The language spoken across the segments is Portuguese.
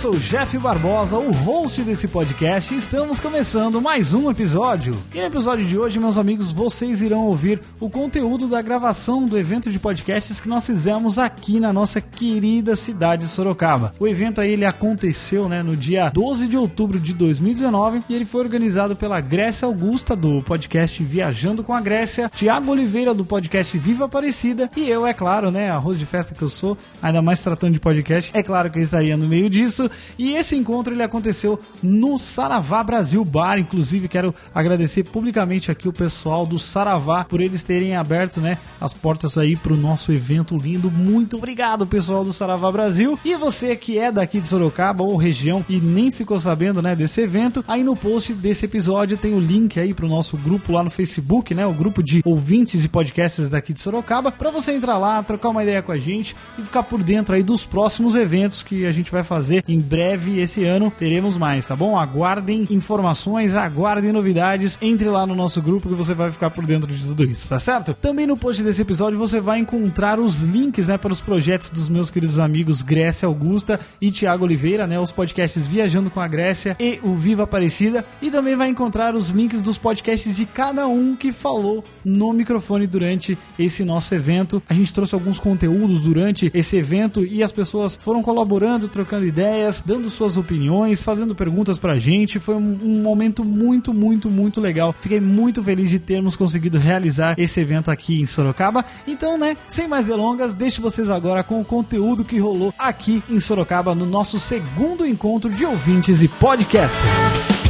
Sou Jeff Barbosa, o host desse podcast, e estamos começando mais um episódio. E no episódio de hoje, meus amigos, vocês irão ouvir o conteúdo da gravação do evento de podcasts que nós fizemos aqui na nossa querida cidade de Sorocaba. O evento aí ele aconteceu, né, no dia 12 de outubro de 2019 e ele foi organizado pela Grécia Augusta do podcast Viajando com a Grécia, Tiago Oliveira do podcast Viva Aparecida e eu, é claro, né, arroz de festa que eu sou, ainda mais tratando de podcast, é claro que eu estaria no meio disso. E esse encontro ele aconteceu no Saravá Brasil Bar, inclusive quero agradecer publicamente aqui o pessoal do Saravá por eles terem aberto, né, as portas aí pro nosso evento lindo. Muito obrigado, pessoal do Saravá Brasil. E você que é daqui de Sorocaba ou região e nem ficou sabendo, né, desse evento, aí no post desse episódio tem o link aí pro nosso grupo lá no Facebook, né, o grupo de ouvintes e podcasters daqui de Sorocaba, para você entrar lá, trocar uma ideia com a gente e ficar por dentro aí dos próximos eventos que a gente vai fazer em breve esse ano. Teremos mais, tá bom? Aguardem informações, aguardem novidades, entre lá no nosso grupo que você vai ficar por dentro de tudo isso, tá certo? Também no post desse episódio você vai encontrar os links, né, para os projetos dos meus queridos amigos Grécia Augusta e Tiago Oliveira, né, os podcasts Viajando com a Grécia e o Viva Aparecida, e também vai encontrar os links dos podcasts de cada um que falou no microfone durante esse nosso evento. A gente trouxe alguns conteúdos durante esse evento e as pessoas foram colaborando, trocando ideias, dando suas opiniões, fazendo perguntas pra gente. Foi um, um momento muito, muito, muito legal. Fiquei muito feliz de termos conseguido realizar esse evento aqui em Sorocaba. Então, né, sem mais delongas, deixo vocês agora com o conteúdo que rolou aqui em Sorocaba no nosso segundo encontro de ouvintes e podcasters.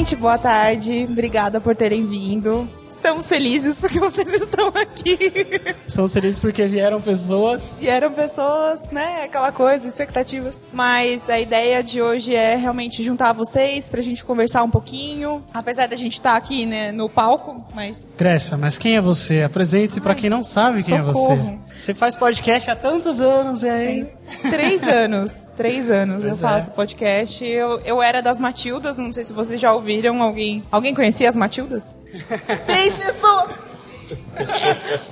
Gente, boa tarde. Obrigada por terem vindo. Estamos felizes porque vocês estão aqui. Estamos felizes porque vieram pessoas Vieram pessoas, né? Aquela coisa, expectativas. Mas a ideia de hoje é realmente juntar vocês pra gente conversar um pouquinho. Apesar da gente estar aqui, né, no palco, mas. Grécia, mas quem é você? Apresente-se pra quem não sabe quem é socorro. você. Você faz podcast há tantos anos e aí. Três anos. Três anos eu Pois é. faço podcast. Eu, eu era das Matildas, não sei se vocês já ouviram. Alguém, alguém conhecia as Matildas? Três pessoas!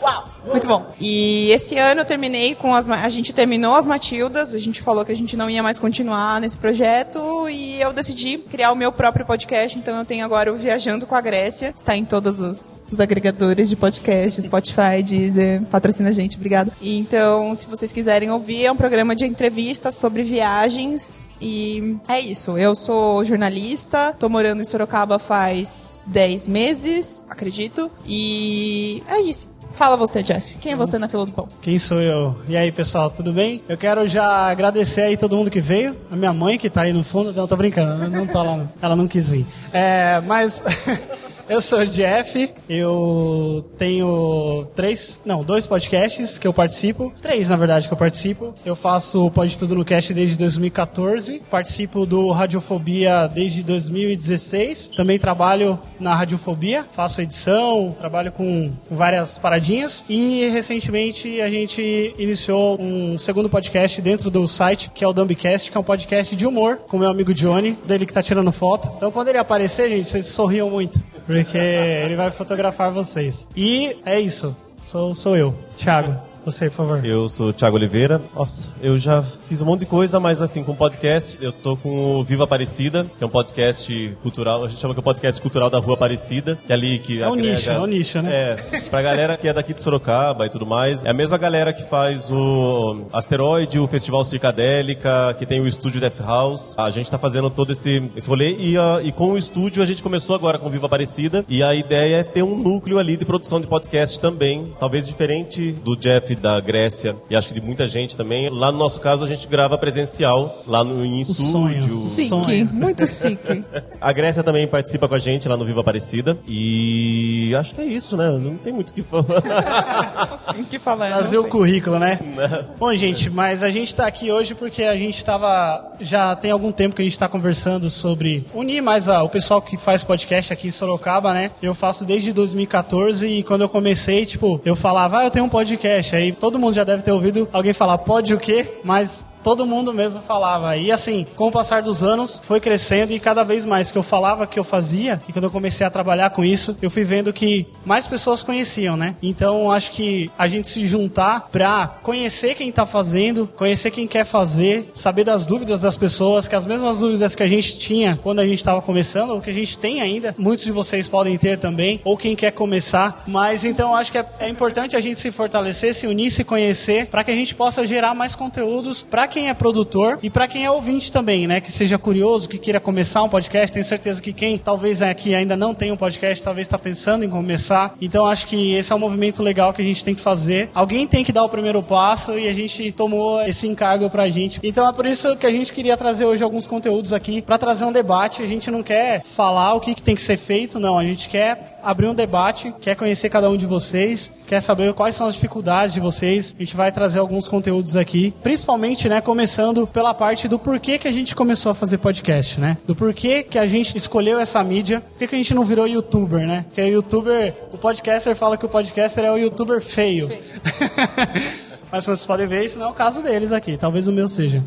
Uau! Muito bom. E esse ano eu terminei com as. A gente terminou as Matildas, a gente falou que a gente não ia mais continuar nesse projeto e eu decidi criar o meu próprio podcast. Então eu tenho agora o Viajando com a Grécia. Está em todos os, os agregadores de podcast, Spotify, Deezer, patrocina a gente, obrigada. E então, se vocês quiserem ouvir, é um programa de entrevistas sobre viagens. E é isso. Eu sou jornalista, tô morando em Sorocaba faz 10 meses, acredito. E é isso. Fala você, Jeff. Quem é você na fila do pão? Quem sou eu? E aí, pessoal, tudo bem? Eu quero já agradecer aí todo mundo que veio. A minha mãe que tá aí no fundo. Não, tô brincando, não, tá lá. Ela não quis vir. É, mas. Eu sou o Jeff, eu tenho três, não, dois podcasts que eu participo, três na verdade que eu participo. Eu faço o Pode Tudo no Cast desde 2014, participo do Radiofobia desde 2016, também trabalho na Radiofobia, faço edição, trabalho com com várias paradinhas e recentemente a gente iniciou um segundo podcast dentro do site que é o Dumbcast, que é um podcast de humor com meu amigo Johnny, dele que tá tirando foto. Então quando ele aparecer, gente, vocês sorriam muito, porque ele vai fotografar vocês. E é isso. Sou, sou eu, Thiago. Você, por favor. Eu sou o Thiago Oliveira. Nossa, eu já fiz um monte de coisa, mas assim, com podcast, eu tô com o Viva Aparecida, que é um podcast cultural, a gente chama que é o podcast cultural da Rua Aparecida, que é ali que É um agrega- nicho, é um nicho, né? É, pra galera que é daqui de Sorocaba e tudo mais. É a mesma galera que faz o Asteroide, o Festival Circadélica, que tem o estúdio Death House. A gente tá fazendo todo esse, esse rolê e, ah, e com o estúdio a gente começou agora com o Viva Aparecida e a ideia é ter um núcleo ali de produção de podcast também, talvez diferente do Jeff Jeff, da Grécia e acho que de muita gente também. Lá no nosso caso, a gente grava presencial, lá no em estúdio. Chique, muito chique. A Grécia também participa com a gente lá no Viva Aparecida. E acho que é isso, né? Não tem muito o que falar. O que falar? Trazer não o currículo, né? Bom, gente, mas a gente tá aqui hoje porque a gente tava. Já tem algum tempo que a gente tá conversando sobre unir mais a- o pessoal que faz podcast aqui em Sorocaba, né? Eu faço desde 2014 e quando eu comecei, tipo, eu falava, ah, eu tenho um podcast. Aí todo mundo já deve ter ouvido alguém falar, pode o quê? Mas todo mundo mesmo falava. E assim, com o passar dos anos, foi crescendo e cada vez mais que eu falava que eu fazia, e quando eu comecei a trabalhar com isso, eu fui vendo que mais pessoas conheciam, né? Então acho que a gente se juntar pra conhecer quem tá fazendo, conhecer quem quer fazer, saber das dúvidas das pessoas, que as mesmas dúvidas que a gente tinha quando a gente estava começando, ou que a gente tem ainda, muitos de vocês podem ter também, ou quem quer começar. Mas então acho que é, é importante a gente se fortalecer, se unir, se conhecer, para que a gente possa gerar mais conteúdos para quem é produtor e para quem é ouvinte também, né? Que seja curioso, que queira começar um podcast. Tenho certeza que quem talvez aqui ainda não tem um podcast, talvez está pensando em começar. Então acho que esse é um movimento legal que a gente tem que fazer. Alguém tem que dar o primeiro passo e a gente tomou esse encargo pra gente. Então é por isso que a gente queria trazer hoje alguns conteúdos aqui para trazer um debate. A gente não quer falar o que, que tem que ser feito, não. A gente quer abrir um debate, quer conhecer cada um de vocês, quer saber quais são as dificuldades de vocês. A gente vai trazer alguns conteúdos aqui, principalmente, né, começando pela parte do porquê que a gente começou a fazer podcast, né? Do porquê que a gente escolheu essa mídia, por que que a gente não virou youtuber, né? Porque o youtuber, o podcaster fala que o podcaster é o youtuber feio. Mas como vocês podem ver, isso não é o caso deles aqui, talvez o meu seja.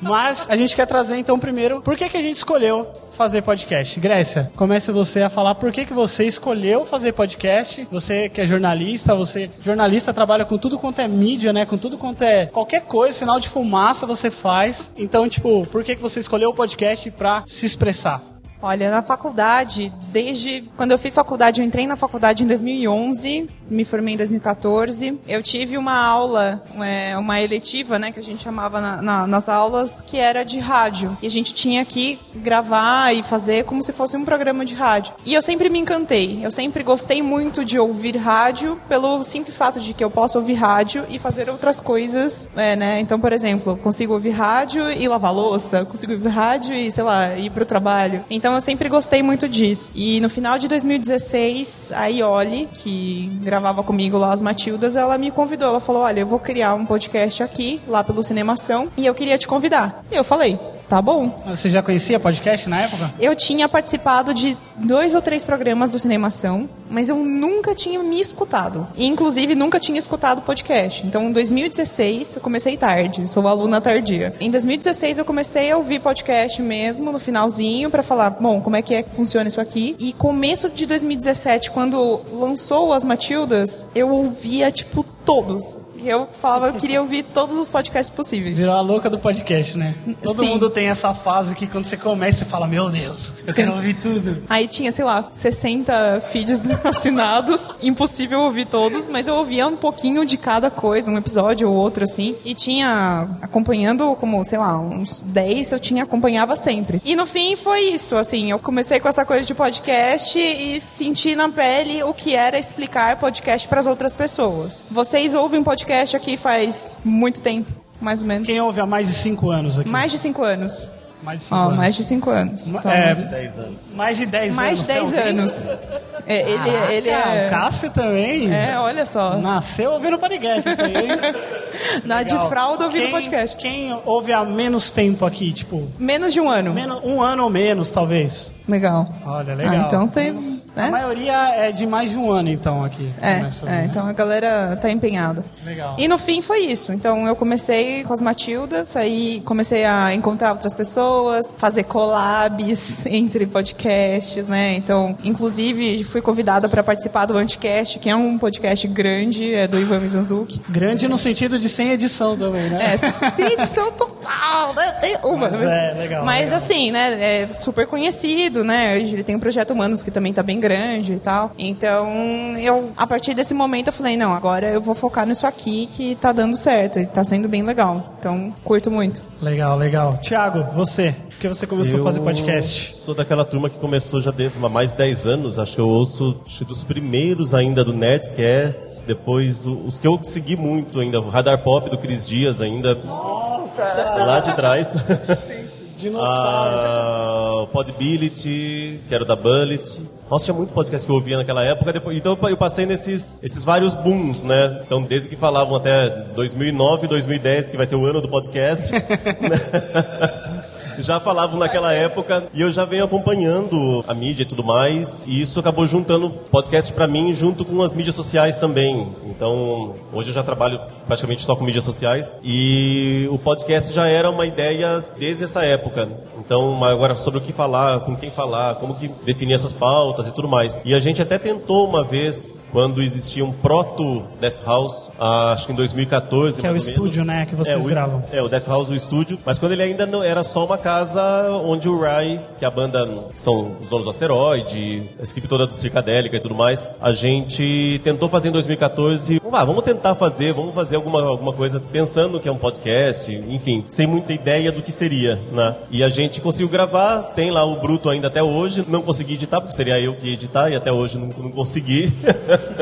Mas a gente quer trazer então primeiro, por que, que a gente escolheu fazer podcast? Grécia, comece você a falar por que, que você escolheu fazer podcast. Você que é jornalista, você jornalista trabalha com tudo quanto é mídia, né? Com tudo quanto é qualquer coisa, sinal de fumaça você faz. Então, tipo, por que, que você escolheu o podcast pra se expressar? Olha, na faculdade, desde quando eu fiz faculdade, eu entrei na faculdade em 2011, me formei em 2014. Eu tive uma aula, é, uma eletiva, né, que a gente chamava na- na- nas aulas, que era de rádio. E a gente tinha que gravar e fazer como se fosse um programa de rádio. E eu sempre me encantei. Eu sempre gostei muito de ouvir rádio, pelo simples fato de que eu posso ouvir rádio e fazer outras coisas, é, né? Então, por exemplo, consigo ouvir rádio e lavar louça, consigo ouvir rádio e, sei lá, ir pro trabalho. Então, eu sempre gostei muito disso. E no final de 2016, a Ioli, que gravava comigo lá as Matildas, ela me convidou. Ela falou: Olha, eu vou criar um podcast aqui, lá pelo Cinemação, e eu queria te convidar. E eu falei: Tá bom. Você já conhecia podcast na época? Eu tinha participado de dois ou três programas do Cinemação, mas eu nunca tinha me escutado. E, inclusive, nunca tinha escutado podcast. Então, em 2016, eu comecei tarde, sou aluna tardia. Em 2016, eu comecei a ouvir podcast mesmo, no finalzinho, pra falar, bom, como é que é que funciona isso aqui. E começo de 2017, quando lançou As Matildas, eu ouvia, tipo, todos. Eu falava, eu queria ouvir todos os podcasts possíveis. Virou a louca do podcast, né? Todo Sim. mundo tem essa fase que quando você começa, você fala, meu Deus, eu quero ouvir tudo. Aí tinha, sei lá, 60 feeds assinados. Impossível ouvir todos, mas eu ouvia um pouquinho de cada coisa, um episódio ou outro, assim. E tinha acompanhando como, sei lá, uns 10 eu tinha, acompanhava sempre. E no fim foi isso, assim, eu comecei com essa coisa de podcast e senti na pele o que era explicar podcast para as outras pessoas. Vocês ouvem podcast aqui faz muito tempo, mais ou menos. Quem ouve há mais de 5 anos aqui? Mais de 5 anos. Mais de 5 Ó, anos. mais de 5 anos. Então, é, 10 anos. mais de 10 mais de anos. 10 tá ouvindo? anos. É, ele, Caraca, ele é. O Cássio também. É, olha só. Nasceu ouvindo podcast, isso aí. Na de Legal. fralda ouvindo Quem- podcast. Quem ouve há menos tempo aqui, tipo, Menos de um ano. menos, um ano ou menos, talvez. Legal. Olha, legal. Ah, então você. A Né? maioria é de mais de um ano, então, aqui. É, a ouvir, é, né? então a galera tá empenhada. Legal. E no fim foi isso. Então eu comecei com as Matildas, aí comecei a encontrar outras pessoas, fazer collabs entre podcasts, né? Então, inclusive, fui convidada para participar do Anticast, que é um podcast grande, é do Ivan Mizanzuki. Grande no sentido de sem edição também, né? É, sem edição total. né? Tem uma. Mas é, legal, Mas legal. assim, né? É super conhecido, né? Hoje Ele tem um projeto Humanos que também tá bem grande e tal. Então, eu, a partir desse momento, eu falei, não, agora eu vou focar nisso aqui que tá dando certo e tá sendo bem legal. Então, curto muito. Legal, legal. Tiago, você, por que você começou a fazer podcast? sou daquela turma que começou já deve há mais de 10 anos. Acho que eu ouço dos primeiros ainda do Nerdcast. Depois os que eu segui muito ainda. O Radar Pop do Cris Dias ainda. Nossa! Lá de trás. Ah, o Podbility, que era da Bullet. Nossa, tinha muito podcast que eu ouvia naquela época. Depois, então eu passei nesses esses vários booms, né? Então, desde que falavam até 2009, 2010, que vai ser o ano do podcast. já falavam naquela época e eu já venho acompanhando a mídia e tudo mais e isso acabou juntando podcast para mim junto com as mídias sociais também então hoje eu já trabalho praticamente só com mídias sociais e o podcast já era uma ideia desde essa época então agora sobre o que falar com quem falar como que definir essas pautas e tudo mais e a gente até tentou uma vez quando existia um proto Death House ah, acho que em 2014 Que é o estúdio, né, que vocês o- gravam. é, o Death House, o estúdio. Mas quando ele ainda não era só uma casa onde o Rai, que a banda são os donos do asteroide, a equipe toda do Circadélica e tudo mais, a gente tentou fazer em 2014. Ah, vamos tentar fazer, vamos fazer alguma, alguma coisa pensando que é um podcast, enfim, sem muita ideia do que seria, né? E a gente conseguiu gravar, tem lá o Bruto ainda até hoje. Não consegui editar, porque seria eu que ia editar, e até hoje não, não consegui.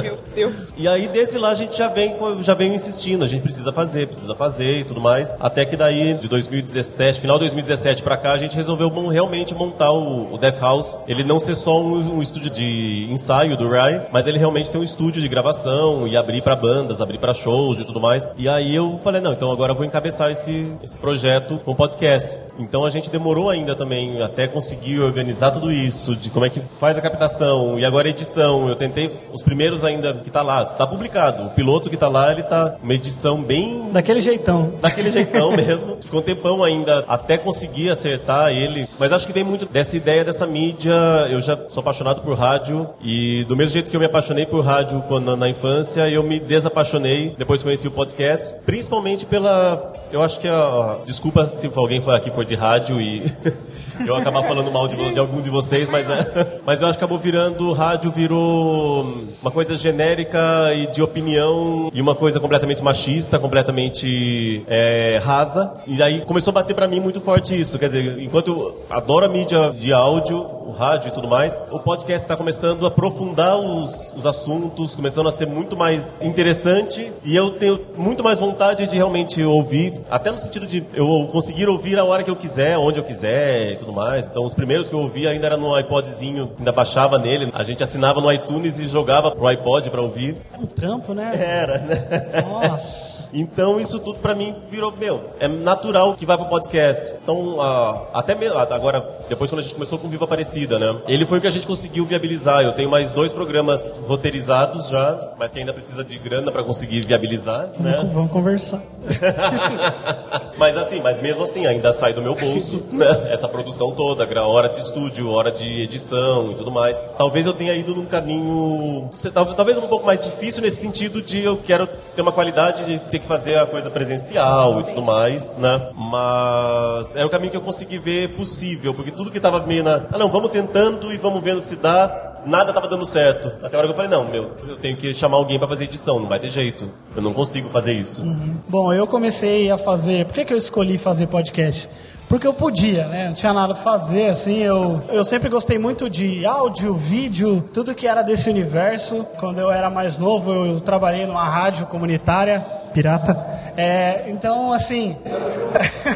Meu Deus. E aí, desde lá, a gente já vem, já vem insistindo. A gente precisa fazer, precisa fazer e tudo mais. Até que daí, de 2017, final de 2017 pra cá, a gente resolveu realmente montar o, o Death House. Ele não ser só um, um estúdio de ensaio do Rai, mas ele realmente ser um estúdio de gravação e abrir pra bandas, abrir pra shows e tudo mais. E aí eu falei, não, então agora eu vou encabeçar esse, esse projeto com podcast. Então a gente demorou ainda também até conseguir organizar tudo isso, de como é que faz a captação e agora a edição. Eu tentei os primeiros ainda que tá lá, tá publicado. O piloto que tá lá, ele tá uma edição bem Daquele jeitão. daquele jeitão mesmo. Ficou um tempão ainda até conseguir acertar ele. Mas acho que vem muito dessa ideia dessa mídia. Eu já sou apaixonado por rádio e do mesmo jeito que eu me apaixonei por rádio quando na infância, eu me desapaixonei depois conheci o podcast, principalmente pela eu acho que a desculpa se alguém aqui for de rádio e eu acabar falando mal de, de algum de vocês, mas é, mas eu acho que acabou virando rádio virou uma coisa genérica e de opinião e uma coisa completamente machista, completamente é, rasa. E aí começou a bater pra mim muito forte isso. Quer dizer, enquanto eu adoro a mídia de áudio, o rádio e tudo mais, o podcast está começando a aprofundar os, os assuntos, começando a ser muito mais interessante e eu tenho muito mais vontade de realmente ouvir, até no sentido de eu conseguir ouvir a hora que eu quiser, onde eu quiser tudo mais. Então, os primeiros que eu ouvi ainda era no iPodzinho, ainda baixava nele, a gente assinava no iTunes e jogava pro iPod pra ouvir. É um trampo, né? Era, né? Nossa. Então isso tudo pra mim virou, meu, é natural que vai pro podcast. Então, até mesmo, agora, depois quando a gente começou com Viva Aparecida, né? Ele foi o que a gente conseguiu viabilizar. Eu tenho mais dois programas roteirizados já, mas que ainda precisa de grana pra conseguir viabilizar, né? Vamos conversar. mas assim, mas mesmo assim, ainda sai do meu bolso, né? Essa produção toda, gra- hora de estúdio, hora de edição e tudo mais. Talvez eu tenha ido num caminho, talvez um pouco mais difícil nesse sentido de eu quero ter uma qualidade de ter que fazer a coisa presencial e tudo mais, né? Mas era o caminho que eu consegui ver possível, porque tudo que tava meio na, ah não, vamos tentando e vamos vendo se dá. Nada tava dando certo. Até a hora que eu falei, não, meu, eu tenho que chamar alguém pra fazer edição, não vai ter jeito. Eu não consigo fazer isso. Bom, eu comecei a fazer. Por que, que eu escolhi fazer podcast? Porque eu podia, né? Não tinha nada pra fazer, assim. Eu, eu sempre gostei muito de áudio, vídeo, tudo que era desse universo. Quando eu era mais novo, eu trabalhei numa rádio comunitária, pirata. É, então, assim.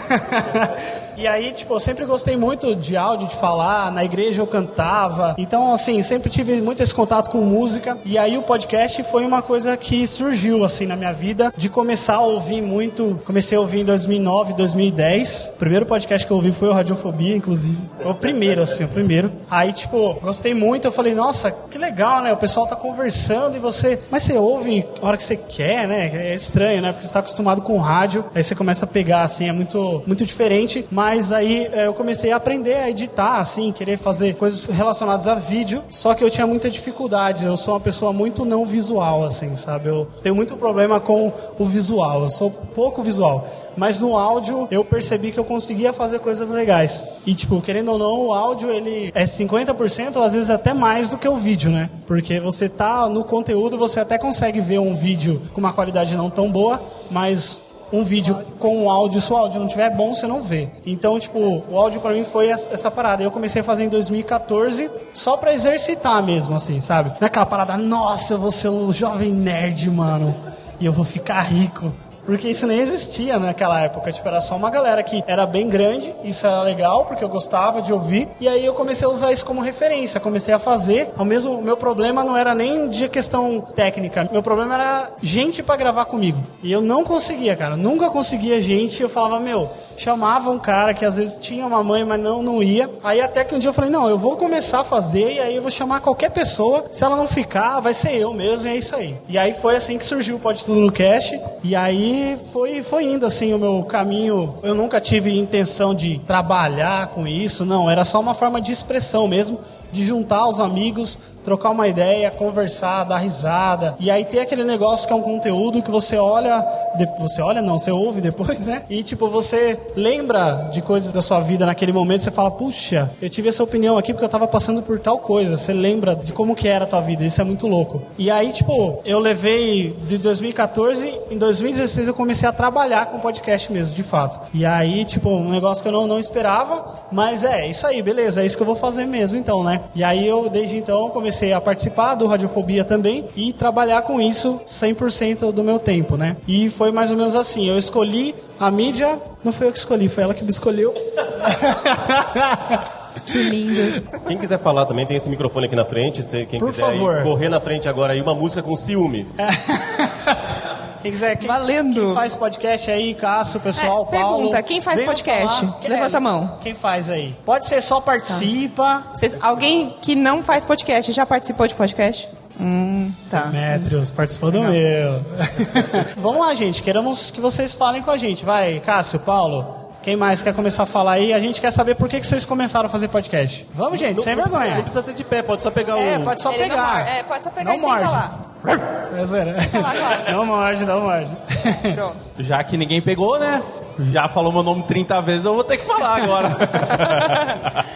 e aí, tipo, eu sempre gostei muito de áudio, de falar. Na igreja eu cantava. Então, assim, sempre tive muito esse contato com música. E aí o podcast foi uma coisa que surgiu, assim, na minha vida, de começar a ouvir muito. Comecei a ouvir em 2009, 2010. O primeiro podcast que eu ouvi foi o Radiofobia, inclusive. Foi o primeiro, assim, o primeiro. Aí, tipo, gostei muito. Eu falei, nossa, que legal, né? O pessoal tá conversando e você. Mas você ouve a hora que você quer, né? É estranho, né? Porque você tá acostumado com rádio, aí você começa a pegar, assim, é muito, muito diferente. Mas aí é, eu comecei a aprender a editar, assim, querer fazer coisas relacionadas a vídeo, só que eu tinha muita dificuldade. Eu sou uma pessoa muito não visual, assim, sabe? Eu tenho muito problema com o visual, eu sou pouco visual. Mas no áudio eu percebi que eu conseguia fazer coisas legais. E, tipo, querendo ou não, o áudio ele é 50% ou às vezes até mais do que o vídeo, né? Porque você tá no conteúdo, você até consegue ver um vídeo com uma qualidade não tão boa, mas um vídeo com o áudio, se o áudio não tiver bom, você não vê. Então, tipo, o áudio pra mim foi essa parada. Eu comecei a fazer em 2014 só pra exercitar mesmo, assim, sabe? Naquela parada, nossa, eu vou ser um jovem nerd, mano. E eu vou ficar rico. Porque isso nem existia naquela época. Tipo, era só uma galera que era bem grande, isso era legal, porque eu gostava de ouvir. E aí eu comecei a usar isso como referência, comecei a fazer. Ao mesmo, meu problema não era nem de questão técnica, meu problema era gente pra gravar comigo. E eu não conseguia, cara, nunca conseguia gente. Eu falava, meu, chamava um cara que às vezes tinha uma mãe, mas não, não ia. Aí até que um dia eu falei, não, eu vou começar a fazer e aí eu vou chamar qualquer pessoa. Se ela não ficar, vai ser eu mesmo e é isso aí. E aí foi assim que surgiu o Pode Tudo no Cash. E aí foi, foi indo assim o meu caminho. Eu nunca tive intenção de trabalhar com isso, não. Era só uma forma de expressão mesmo. De juntar os amigos, trocar uma ideia, conversar, dar risada. E aí ter aquele negócio que é um conteúdo que você olha. você olha, não, você ouve depois, né? E tipo, você lembra de coisas da sua vida naquele momento, você fala, puxa, eu tive essa opinião aqui porque eu tava passando por tal coisa. Você lembra de como que era a tua vida, isso é muito louco. E aí, tipo, eu levei de 2014, em 2016 eu comecei a trabalhar com podcast mesmo, de fato. E aí, tipo, um negócio que eu não, não esperava, mas é, isso aí, beleza, é isso que eu vou fazer mesmo então, né? E aí eu, desde então, comecei a participar do Radiofobia também e trabalhar com isso 100% do meu tempo, né? E foi mais ou menos assim, eu escolhi a mídia, não foi eu que escolhi, foi ela que me escolheu. Que lindo. Quem quiser falar também, tem esse microfone aqui na frente. Quem Por quiser favor. correr na frente agora aí, uma música com ciúme. Quem quiser, quem, Valendo. quem faz podcast aí, Cássio, pessoal, É, Paulo. pergunta, quem faz podcast? falar. Levanta a mão. Quem faz aí? Pode ser só participa. Vocês- alguém que não faz podcast já participou de podcast? Hum, tá. Demetrios, participou do meu. Vamos lá, gente. Queremos que vocês falem com a gente. Vai, Cássio, Paulo. Quem mais quer começar a falar aí? A gente quer saber por que, que vocês começaram a fazer podcast. Vamos, gente, sem não, precisa, vergonha. não precisa ser de pé, pode só pegar É, o. pode só Ele não pegar. morde. É, pode só pegar não e morde. É claro. Não morde, não morde. Pronto. Já que ninguém pegou, né? Já falou meu nome 30 vezes, eu vou ter que falar agora.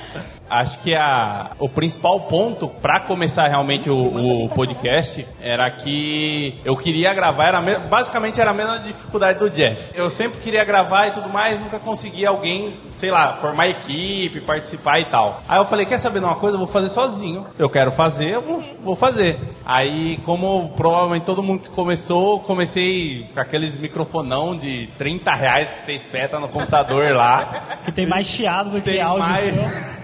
Acho que a, o principal ponto para começar realmente o, o podcast era que eu queria gravar, era me- basicamente era a mesma dificuldade do Jeff. Eu sempre queria gravar e tudo mais, nunca conseguia alguém, sei lá, formar equipe, participar e tal. Aí eu falei, quer saber de uma coisa? Eu vou fazer sozinho. Eu quero fazer, eu vou, vou fazer. Aí, como provavelmente todo mundo que começou, comecei com aqueles microfonão de 30 reais que você espeta no computador lá. Que tem mais chiado do que áudio mais-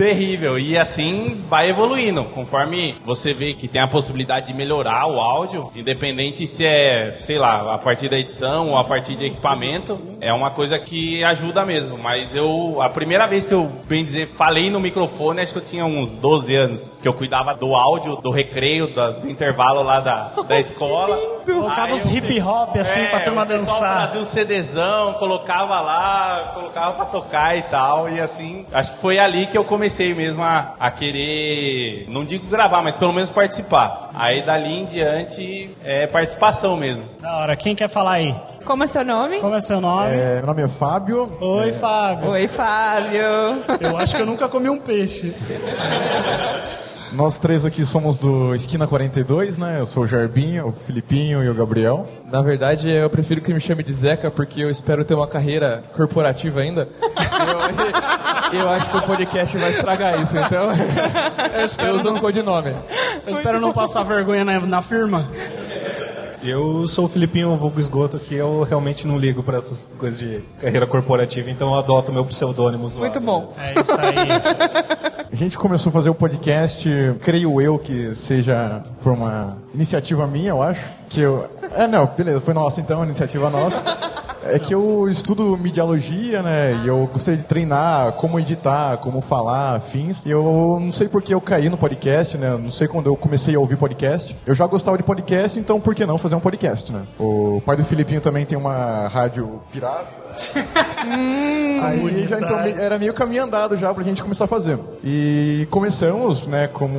Terrível. E assim vai evoluindo. Conforme você vê que tem a possibilidade de melhorar o áudio, independente se é, sei lá, a partir da edição ou a partir de equipamento, é uma coisa que ajuda mesmo. Mas eu, a primeira vez que eu, bem dizer, falei no microfone, acho que eu tinha uns 12 anos, que eu cuidava do áudio, do recreio, da- do intervalo lá da, da escola. Colocava eu- hip hop assim pra turma dançar. Trazia um CDzão, colocava lá, colocava pra tocar e tal. E assim, acho que foi ali que eu comecei mesmo a, a querer, não digo gravar, mas pelo menos participar. Aí dali em diante é participação mesmo. Da hora. Quem quer falar aí? Como é seu nome? Como é seu nome? É, meu nome é Fábio. Oi, Fábio. Oi, Fábio. Eu acho que eu nunca comi um peixe. Nós três aqui somos do Esquina 42, né? Eu sou o Jarbinho, o Filipinho e o Gabriel. Na verdade, eu prefiro que me chame de Zeca, porque eu espero ter uma carreira corporativa ainda. Eu, eu acho que o podcast vai estragar isso, então eu uso um codinome. Eu espero não passar vergonha na, na firma. Eu sou o Filipinho Vulgo Esgoto, que eu realmente não ligo para essas coisas de carreira corporativa, então eu adoto meu pseudônimo zoado. Muito bom. É isso aí. A gente começou a fazer o podcast, creio eu que seja por uma iniciativa minha, eu acho. Que eu. É, não, beleza, foi nossa então, iniciativa nossa. É que eu estudo mediologia, né? E eu gostaria de treinar como editar, como falar, afins. E eu não sei por que eu caí no podcast, né? Não sei quando eu comecei a ouvir podcast. Eu já gostava de podcast, então por que não fazer um podcast, né? O pai do Filipinho também tem uma rádio pirata. Aí já então, era meio caminho andado já pra gente começar a fazer. E começamos, né, como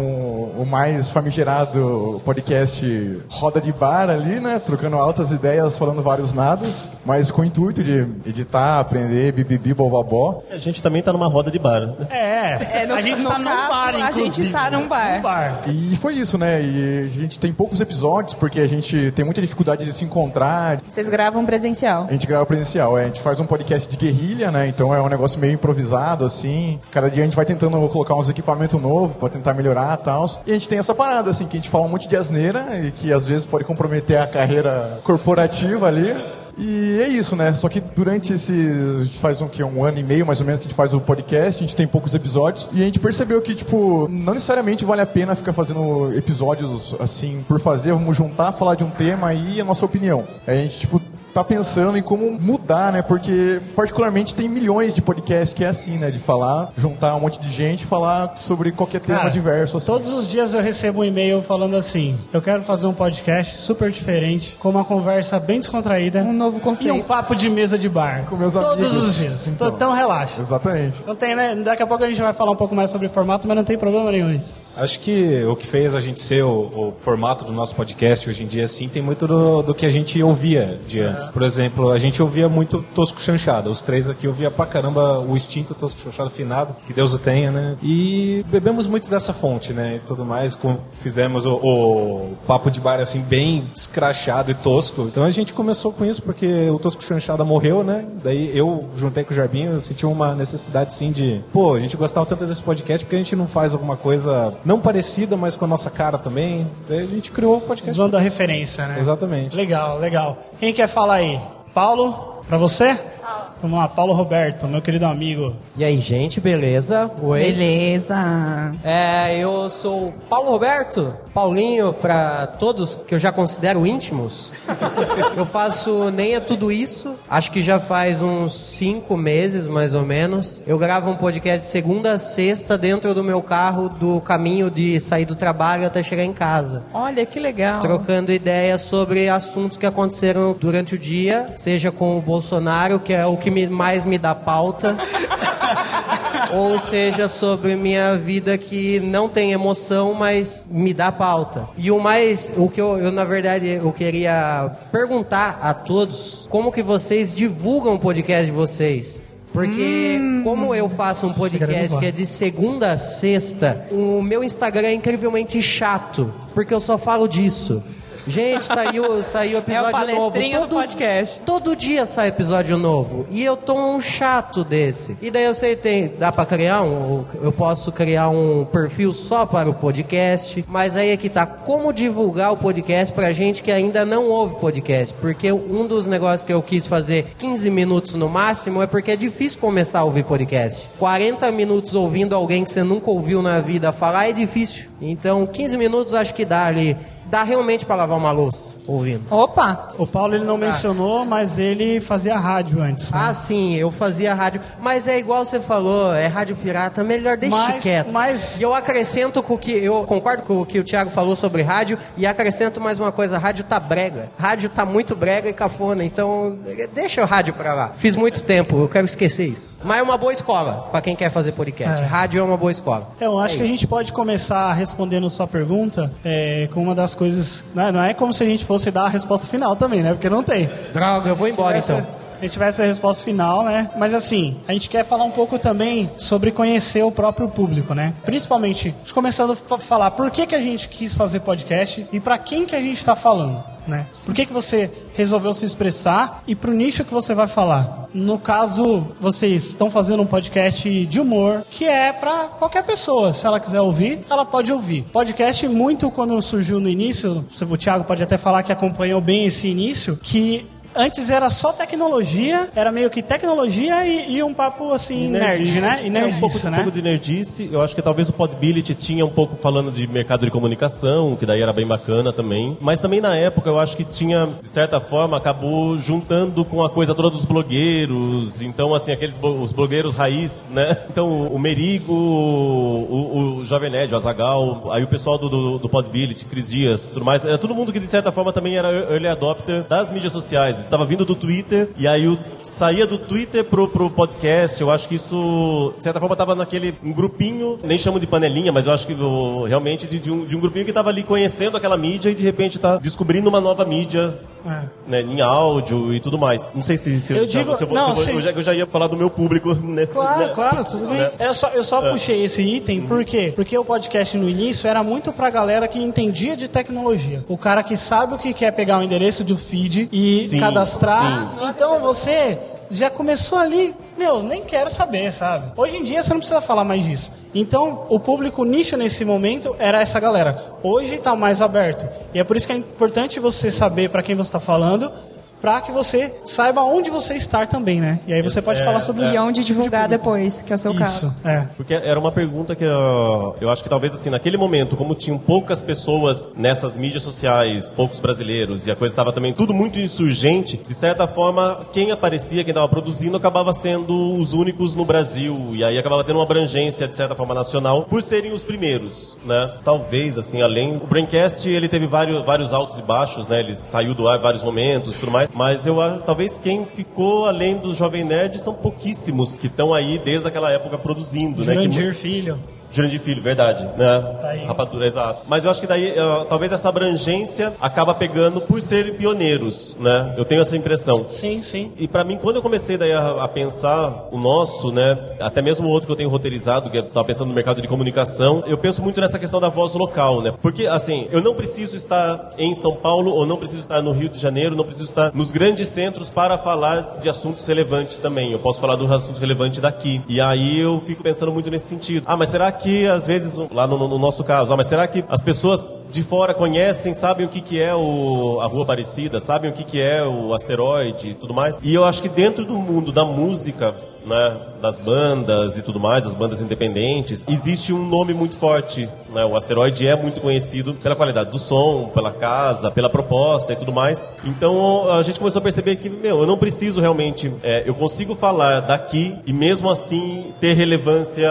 o mais famigerado podcast Roda de Bar ali, né, trocando altas ideias, falando vários nados, mas com o intuito de editar, aprender, bibibi, bobabó. A gente também tá numa roda de bar. né? É, É, no- a gente no está num bar, a gente inclusive. está num bar. Num bar. E foi isso, né, e a gente tem poucos episódios, porque a gente tem muita dificuldade de se encontrar, Vocês gravam presencial. A gente grava presencial, é, a gente faz um podcast de guerrilha, né? Então é um negócio meio improvisado, assim. Cada dia a gente vai tentando colocar uns equipamentos novos pra tentar melhorar e tal. E a gente tem essa parada, assim, que a gente fala um monte de asneira e que às vezes pode comprometer a carreira corporativa ali. E é isso, né? Só que durante esse. a gente Faz um, que, um ano e meio mais ou menos que a gente faz o podcast, a gente tem poucos episódios. E a gente percebeu que, tipo, não necessariamente vale a pena ficar fazendo episódios assim por fazer. Vamos juntar, falar de um tema e a nossa opinião. A gente, tipo, tá pensando em como mudar, né? Porque, particularmente, tem milhões de podcasts que é assim, né? De falar, juntar um monte de gente, falar sobre qualquer tema Cara, diverso. Assim. Todos os dias eu recebo um e-mail falando assim: eu quero fazer um podcast super diferente, com uma conversa bem descontraída. Um novo E um conceito. papo de mesa de bar. Com meus Todos amigos. os dias. Então. Então, relaxa. Exatamente. Não tem, né? Daqui a pouco a gente vai falar um pouco mais sobre formato, mas não tem problema nenhum nisso. Acho que o que fez a gente ser o, o formato do nosso podcast hoje em dia, assim, tem muito do, do que a gente ouvia de antes. Por exemplo, a gente ouvia muito Tosco Chanchada. Os três aqui ouvia pra caramba o extinto Tosco Chanchada finado, que Deus o tenha, né? E bebemos muito dessa fonte, né? E tudo mais. Fizemos o, o papo de bar, assim, bem escrachado e tosco. Então a gente começou com isso porque o Tosco Chanchada morreu, né? Daí eu juntei com o Jarbinho, senti uma necessidade, sim, de... Pô, a gente gostava tanto desse podcast porque a gente não faz alguma coisa não parecida, mas com a nossa cara também. Daí a gente criou o podcast. Usando a referência, né? Exatamente. Legal, legal. Quem quer falar aí? Paulo, pra você? Vamos lá, Paulo Roberto, meu querido amigo. E aí, gente, beleza? Oi. Beleza. É, eu sou o Paulo Roberto, Paulinho pra todos que eu já considero íntimos. eu faço nem é tudo isso, acho que já faz uns cinco meses mais ou menos. Eu gravo um podcast de segunda a sexta dentro do meu carro do caminho de sair do trabalho até chegar em casa. Olha que legal. Trocando ideias sobre assuntos que aconteceram durante o dia, seja com o Bolsonaro, que é o que me- mais me dá pauta, ou seja sobre minha vida que não tem emoção, mas me dá pauta. E o mais, o que eu, eu, na verdade eu queria perguntar a todos, como que vocês divulgam o podcast de vocês? Porque como eu faço um podcast que é de segunda a sexta, o meu Instagram é incrivelmente chato, porque eu só falo disso. Gente, saiu, saiu É episódio palestrinha novo. do podcast. Todo dia sai episódio novo. E eu tô um chato desse. E daí eu sei, tem, dá pra criar um. Eu posso criar um perfil só para o podcast. Mas aí é que tá. Como divulgar o podcast pra gente que ainda não ouve podcast? Porque um dos negócios que eu quis fazer 15 minutos no máximo é porque é difícil começar a ouvir podcast. 40 minutos ouvindo alguém que você nunca ouviu na vida falar é difícil. Então, 15 minutos acho que dá ali. Dá realmente pra lavar uma louça ouvindo. Opa. O Paulo ele não mencionou, mas ele fazia rádio antes. Né? Ah, sim, eu fazia rádio. Mas é igual você falou, é rádio pirata, melhor deixa Mas- quieto. mas- E eu acrescento com o que. Eu concordo com o que o Thiago falou sobre rádio e acrescento mais uma coisa: rádio tá brega. Rádio tá muito brega e cafona, então deixa o rádio pra lá. Fiz muito tempo, eu quero esquecer isso. Mas é uma boa escola pra quem quer fazer podcast. É. Rádio é uma boa escola. Eu acho É que a gente pode começar respondendo sua pergunta é, com uma das coisas. Não é, não é como se a gente fosse dar a resposta final também, né? Porque não tem. Droga, eu vou embora tivesse- então. A gente tivesse a resposta final, né? Mas assim, a gente quer falar um pouco também sobre conhecer o próprio público, né? Principalmente, começando a fa- falar por que, que a gente quis fazer podcast e para quem que a gente está falando, né? Por que, que você resolveu se expressar e pro nicho que você vai falar. No caso, vocês estão fazendo um podcast de humor que é para qualquer pessoa. Se ela quiser ouvir, ela pode ouvir. Podcast muito quando surgiu no início, o Thiago pode até falar que acompanhou bem esse início, que Antes era só tecnologia, era meio que tecnologia e, e um papo assim, nerd, né? E É, um nerdice, pouco, um né? pouco de nerdice. Eu acho que talvez o Podbility tinha um pouco falando de mercado de comunicação, que daí era bem bacana também. Mas também na época eu acho que tinha, de certa forma, acabou juntando com a coisa toda dos blogueiros. Então, assim, aqueles os blogueiros raiz, né? Então, o Merigo, o, o Jovem Nerd, o Azagal, aí o pessoal do, do, do Podbility, Cris Dias, tudo mais. Era todo mundo que, de certa forma, também era early adopter das mídias sociais. Tava vindo do Twitter, e aí o saía do Twitter pro, pro podcast. Eu acho que isso, de certa forma, tava naquele um grupinho, nem chamo de panelinha, mas eu acho que o- realmente de, de um, de um grupinho que tava ali conhecendo aquela mídia e de repente tá descobrindo uma nova mídia. É. Né, em áudio e tudo mais. Não sei se, se Eu já- digo- se eu, não, se eu- eu já, eu já ia falar do meu público nesse. Claro, né? claro, tudo bem. Né? Eu só, eu só É. puxei esse item, por quê? Porque o podcast no início era muito pra galera que entendia de tecnologia. O cara que sabe o que quer pegar o endereço do feed e Sim, cadastrar. Então você já começou ali, meu, nem quero saber, sabe? Hoje em dia você não precisa falar mais disso. Então, o público nicho nesse momento era essa galera. Hoje tá mais aberto. E é por isso que é importante você saber pra quem você está falando. Pra que você saiba onde você está também, né? E aí você pode É, falar sobre é. isso. E onde divulgar depois, que é o seu caso. Isso, é. Porque era uma pergunta que eu, eu acho que talvez assim, naquele momento, como tinham poucas pessoas nessas mídias sociais, poucos brasileiros, e a coisa estava também tudo muito insurgente, de certa forma, quem aparecia, quem estava produzindo, acabava sendo os únicos no Brasil, e aí acabava tendo uma abrangência, de certa forma, nacional, por serem os primeiros, né? Talvez, assim, além... O Braincast, ele teve vários, vários altos e baixos, né? Ele saiu do ar em vários momentos e tudo mais, mas eu acho, talvez quem ficou além do Jovem Nerd são pouquíssimos que estão aí desde aquela época produzindo, né? Que Jurandir Filho. Jurandir Filho, verdade, né? Tá aí. Rapadura, exato. Mas eu acho que daí, eh, talvez essa abrangência acaba pegando por serem pioneiros, né? Eu tenho essa impressão. Sim, sim. E pra mim, quando eu comecei daí a, a pensar o nosso, né, até mesmo o outro que eu tenho roteirizado, que eu tava pensando no mercado de comunicação, eu penso muito nessa questão da voz local, né? Porque assim, eu não preciso estar em São Paulo ou não preciso estar no Rio de Janeiro, não preciso estar nos grandes centros para falar de assuntos relevantes também. Eu posso falar do assunto relevante daqui. E aí eu fico pensando muito nesse sentido. Ah, mas será que às vezes lá no, no nosso caso, ah, mas será que as pessoas de fora conhecem, sabem o que que é o a Rua Aparecida, sabem o que que é o asteroide e tudo mais? E eu acho que dentro do mundo da música, né, das bandas e tudo mais, das bandas independentes, existe um nome muito forte, né? O asteroide é muito conhecido pela qualidade do som, pela casa, pela proposta e tudo mais. Então a gente começou a perceber que, meu, eu não preciso realmente, é, eu consigo falar daqui e mesmo assim ter relevância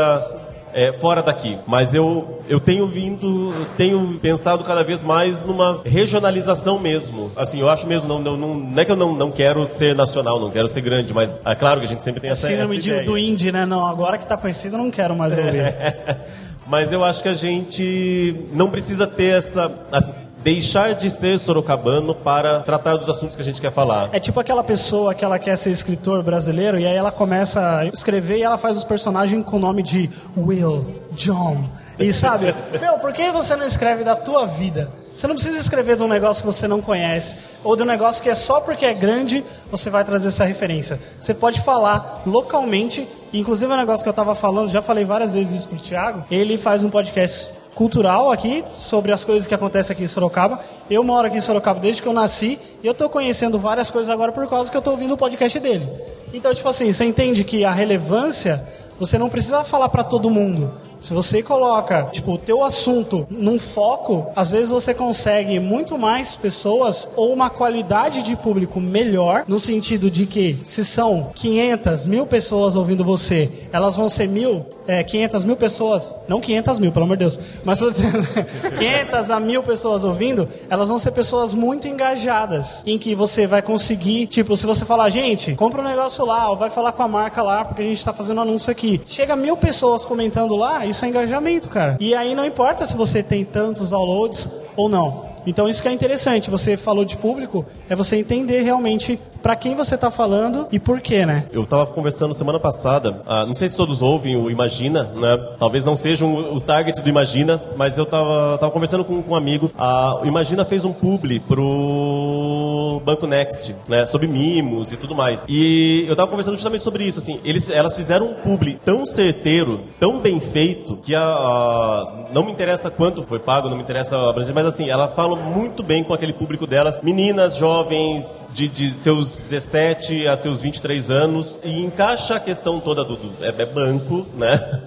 é, fora daqui. Mas eu, eu tenho vindo, tenho pensado cada vez mais numa regionalização mesmo. Assim, eu acho mesmo, não, não, não, não é que eu não, não quero ser nacional, não quero ser grande, mas é claro que a gente sempre tem essa, Síndrome essa de- ideia. do indie, né? Não, agora que tá conhecido, eu não quero mais ouvir. Mas eu acho que a gente não precisa ter essa. assim, deixar de ser sorocabano para tratar dos assuntos que a gente quer falar. É tipo aquela pessoa que ela quer ser escritor brasileiro e aí ela começa a escrever e ela faz os personagens com o nome de Will, John. E sabe, meu, por que você não escreve da tua vida? Você não precisa escrever de um negócio que você não conhece, ou de um negócio que é só porque é grande você vai trazer essa referência. Você pode falar localmente, inclusive é um negócio que eu estava falando, já falei várias vezes isso pro Thiago. Ele faz um podcast cultural aqui sobre as coisas que acontecem aqui em Sorocaba. Eu moro aqui em Sorocaba desde que eu nasci e eu tô conhecendo várias coisas agora por causa que eu tô ouvindo o podcast dele. Então, tipo assim, você entende que a relevância você não precisa falar para todo mundo. Se você coloca, tipo, o teu assunto num foco, às vezes você consegue muito mais pessoas ou uma qualidade de público melhor, no sentido de que se são 500 mil pessoas ouvindo você, elas vão ser mil, é, 500 mil pessoas, não 500 mil, pelo amor de Deus, mas tô dizendo, 500 a mil pessoas ouvindo, elas vão ser pessoas muito engajadas, em que você vai conseguir, tipo, se você falar, gente, compra um negócio lá, ou vai falar com a marca lá, porque a gente tá fazendo anúncio aqui. Chega mil pessoas comentando lá, isso é engajamento, cara. E aí não importa se você tem tantos downloads ou não. Então isso que é interessante, você falou de público, é você entender realmente para quem você tá falando e por quê, né? Eu estava conversando semana passada, ah, não sei se todos ouvem o Imagina, né? Talvez não sejam o, o target do Imagina, mas eu estava tava conversando com, com um amigo. Ah, o Imagina fez um publi pro Banco Next, né? Sobre mimos e tudo mais. E eu estava conversando justamente sobre isso, assim. Eles, elas fizeram um publi tão certeiro, tão bem feito, que a, a- não me interessa quanto foi pago, não me interessa a mas assim, ela fala falam muito bem com aquele público delas. Meninas jovens de, de seus 17 a seus 23 anos. E encaixa a questão toda do, do é, é banco, né?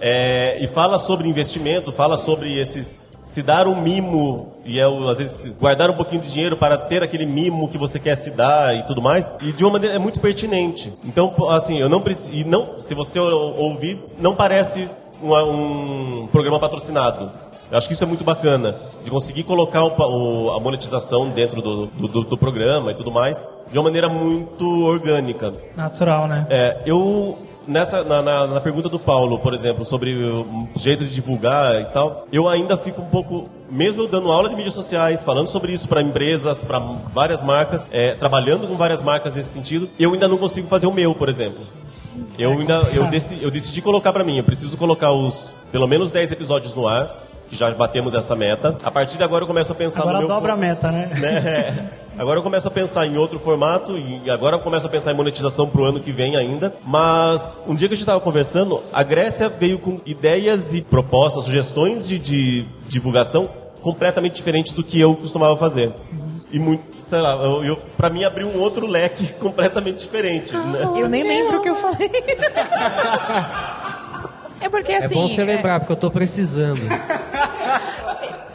É, e fala sobre investimento, fala sobre esses se dar um mimo e é, às vezes guardar um pouquinho de dinheiro para ter aquele mimo que você quer se dar e tudo mais e de uma maneira é muito pertinente então assim eu não preciso e não se você ou- ouvir não parece uma- um programa patrocinado eu acho que isso é muito bacana de conseguir colocar o o- a monetização dentro do, do, do- do programa e tudo mais de uma maneira muito orgânica Natural, né? é, eu nessa na, na- na pergunta do Paulo, por exemplo, sobre o jeito de divulgar e tal, eu ainda fico um pouco, mesmo eu dando aulas de mídias sociais, falando sobre isso para empresas, para várias marcas, é, trabalhando com várias marcas nesse sentido, eu ainda não consigo fazer o meu, por exemplo. Eu ainda eu, decidi, eu decidi colocar para mim, eu preciso colocar os pelo menos 10 episódios no ar, que já batemos essa meta. A partir de agora eu começo a pensar Agora no meu dobra a meta, né? né? Agora eu começo a pensar em outro formato e agora eu começo a pensar em monetização pro ano que vem ainda. Mas um dia que a gente estava conversando, a Grécia veio com ideias e propostas, sugestões de, de divulgação completamente diferentes do que eu costumava fazer. E muito, sei lá, eu, eu, pra mim abriu um outro leque completamente diferente. né? Eu nem lembro o que eu falei. É porque É assim. bom você é- lembrar, porque eu tô precisando.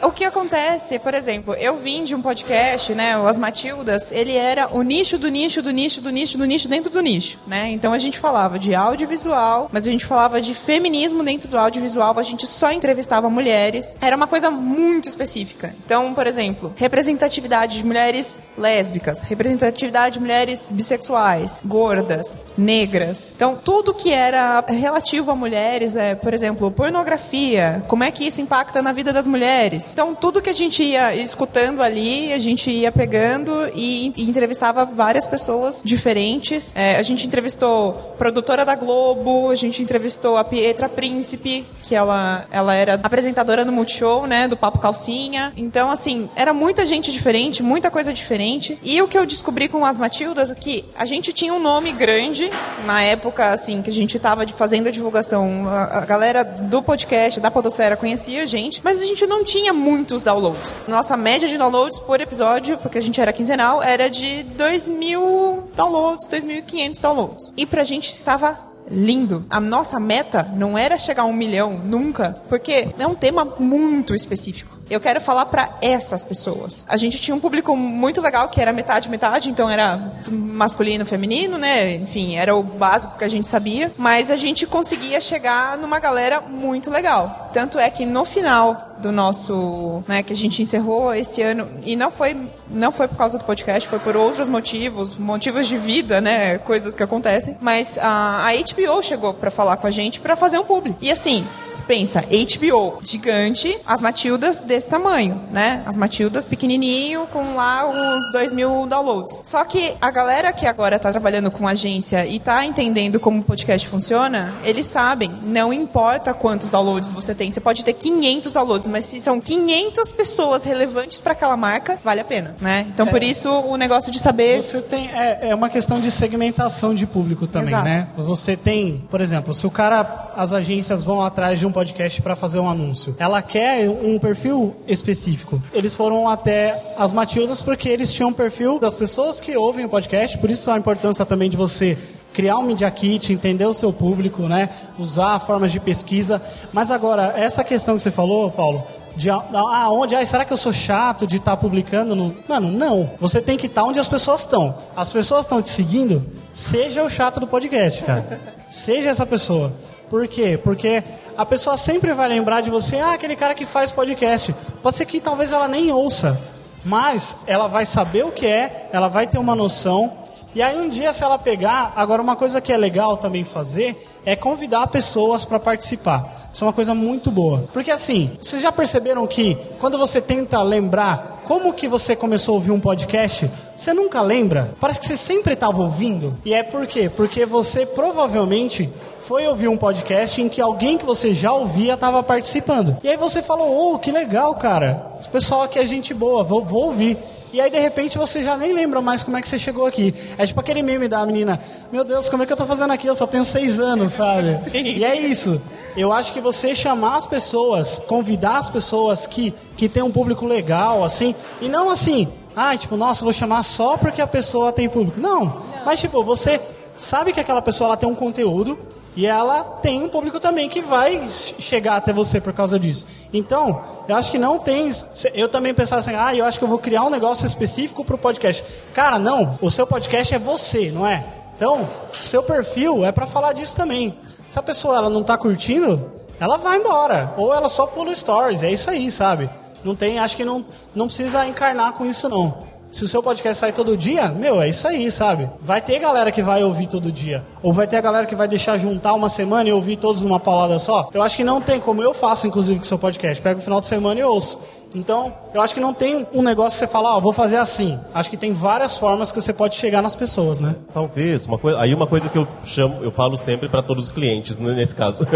O que acontece, por exemplo, eu vim de um podcast, né, o As Matildas, ele era o nicho do nicho do nicho do nicho do nicho dentro do nicho, né? Então a gente falava de audiovisual, mas a gente falava de feminismo dentro do audiovisual, a gente só entrevistava mulheres. Era uma coisa muito específica. Então, por exemplo, representatividade de mulheres lésbicas, representatividade de mulheres bissexuais, gordas, negras. Então, tudo que era relativo a mulheres, é, por exemplo, pornografia, como é que isso impacta na vida das mulheres. Então, tudo que a gente ia escutando ali, a gente ia pegando e, e entrevistava várias pessoas diferentes. É, a gente entrevistou produtora da Globo, a gente entrevistou a Pietra Príncipe, que ela, ela era apresentadora no Multishow, né, do Papo Calcinha. Então, assim, era muita gente diferente, muita coisa diferente. E o que eu descobri com as Matildas é que a gente tinha um nome grande na época, assim, que a gente tava de- fazendo a divulgação. A, a galera do podcast, da Podosfera, conhecia a gente, mas a gente não tinha muitos downloads. Nossa média de downloads por episódio, porque a gente era quinzenal, era de 2 mil downloads, 2.500 downloads. E pra gente estava lindo. A nossa meta não era chegar a um milhão nunca, porque é um tema muito específico. Eu quero falar pra essas pessoas. A gente tinha um público muito legal que era metade metade, então era masculino, feminino, né? Enfim, era o básico que a gente sabia, mas a gente conseguia chegar numa galera muito legal. Tanto é que no final do nosso, né, que a gente encerrou esse ano e não foi não foi por causa do podcast, foi por outros motivos, motivos de vida, né, coisas que acontecem, mas a, a HBO chegou pra falar com a gente pra fazer um publi. E assim, pensa, HBO gigante, as Matildas desse tamanho, né? As Matildas pequenininho com lá os 2 mil downloads. Só que a galera que agora tá trabalhando com agência e tá entendendo como o podcast funciona, eles sabem, não importa quantos downloads você tem, você pode ter 500 downloads, mas se são 500 pessoas relevantes para aquela marca, vale a pena, né? Então por isso o negócio de saber Você tem, é, é uma questão de segmentação de público também, Exato. né? Você tem, por exemplo, se o cara, as agências vão atrás de um podcast para fazer um anúncio, ela quer um perfil específico. Eles foram até as Matildas porque eles tinham um perfil das pessoas que ouvem o podcast, por isso a importância também de você criar um media kit, entender o seu público, né? Usar formas de pesquisa. Mas agora, essa questão que você falou, Paulo, de aonde, ah, será que eu sou chato de estar publicando no... Mano, não. Você tem que estar onde as pessoas estão. As pessoas estão te seguindo, seja o chato do podcast, cara. seja essa pessoa. Por quê? Porque a pessoa sempre vai lembrar de você, ah, aquele cara que faz podcast. Pode ser que talvez ela nem ouça, mas ela vai saber o que é, ela vai ter uma noção. E aí um dia se ela pegar, agora uma coisa que é legal também fazer é convidar pessoas para participar. Isso é uma coisa muito boa. Porque assim, vocês já perceberam que quando você tenta lembrar como que você começou a ouvir um podcast, você nunca lembra? Parece que você sempre estava ouvindo. E é por quê? Porque você provavelmente foi ouvir um podcast em que alguém que você já ouvia estava participando. E aí você falou, oh, que legal, cara. Esse pessoal aqui é gente boa, vou, vou ouvir. E aí, de repente, você já nem lembra mais como é que você chegou aqui. É tipo aquele meme da menina, meu Deus, como é que eu tô fazendo aqui? Eu só tenho seis anos, sabe? E é isso. Eu acho que você chamar as pessoas, convidar as pessoas que, que tem um público legal, assim, e não assim, ah, tipo, nossa, vou chamar só porque a pessoa tem público. Não, mas tipo, você sabe que aquela pessoa ela tem um conteúdo e ela tem um público também que vai ch- chegar até você por causa disso. Então, eu acho que não tem. Eu também pensava assim, ah, eu acho que eu vou criar um negócio específico para o podcast. Cara, não. O seu podcast é você, não é? Então, seu perfil é para falar disso também. Se a pessoa ela não tá curtindo, ela vai embora. Ou ela só pula stories. É isso aí, sabe? Não tem, acho que não, não precisa encarnar com isso não. Se o seu podcast sai todo dia, meu, é isso aí, sabe? Vai ter galera que vai ouvir todo dia. Ou vai ter a galera que vai deixar juntar uma semana e ouvir todos numa paulada só. Eu acho que não tem, como eu faço, inclusive, com o seu podcast. Pego o final de semana e ouço. Então, eu acho que não tem um negócio que você fala, ó, vou fazer assim. Acho que tem várias formas que você pode chegar nas pessoas, né? Talvez, uma coisa, aí uma coisa que eu chamo, eu falo sempre para todos os clientes, né, nesse caso.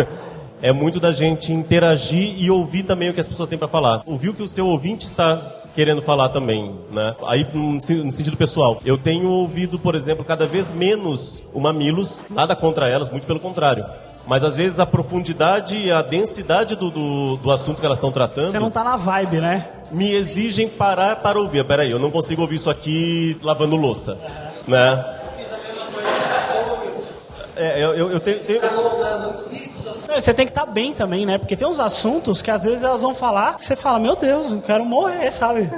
É muito da gente interagir e ouvir também o que as pessoas têm para falar. Ouvir o que o seu ouvinte está querendo falar também, né? Aí no sen- no sentido pessoal, eu tenho ouvido, por exemplo, cada vez menos o Mamilos, nada contra elas, muito pelo contrário. Mas às vezes a profundidade e a densidade do, do, do assunto que elas estão tratando Você não tá na vibe, né? me exigem parar para ouvir. Peraí, eu não consigo ouvir isso aqui lavando louça, né? É, eu, eu, eu tenho, tenho- Não, Você tem que estar bem também, né? Porque tem uns assuntos que às vezes elas vão falar que você fala, meu Deus, eu quero morrer, sabe?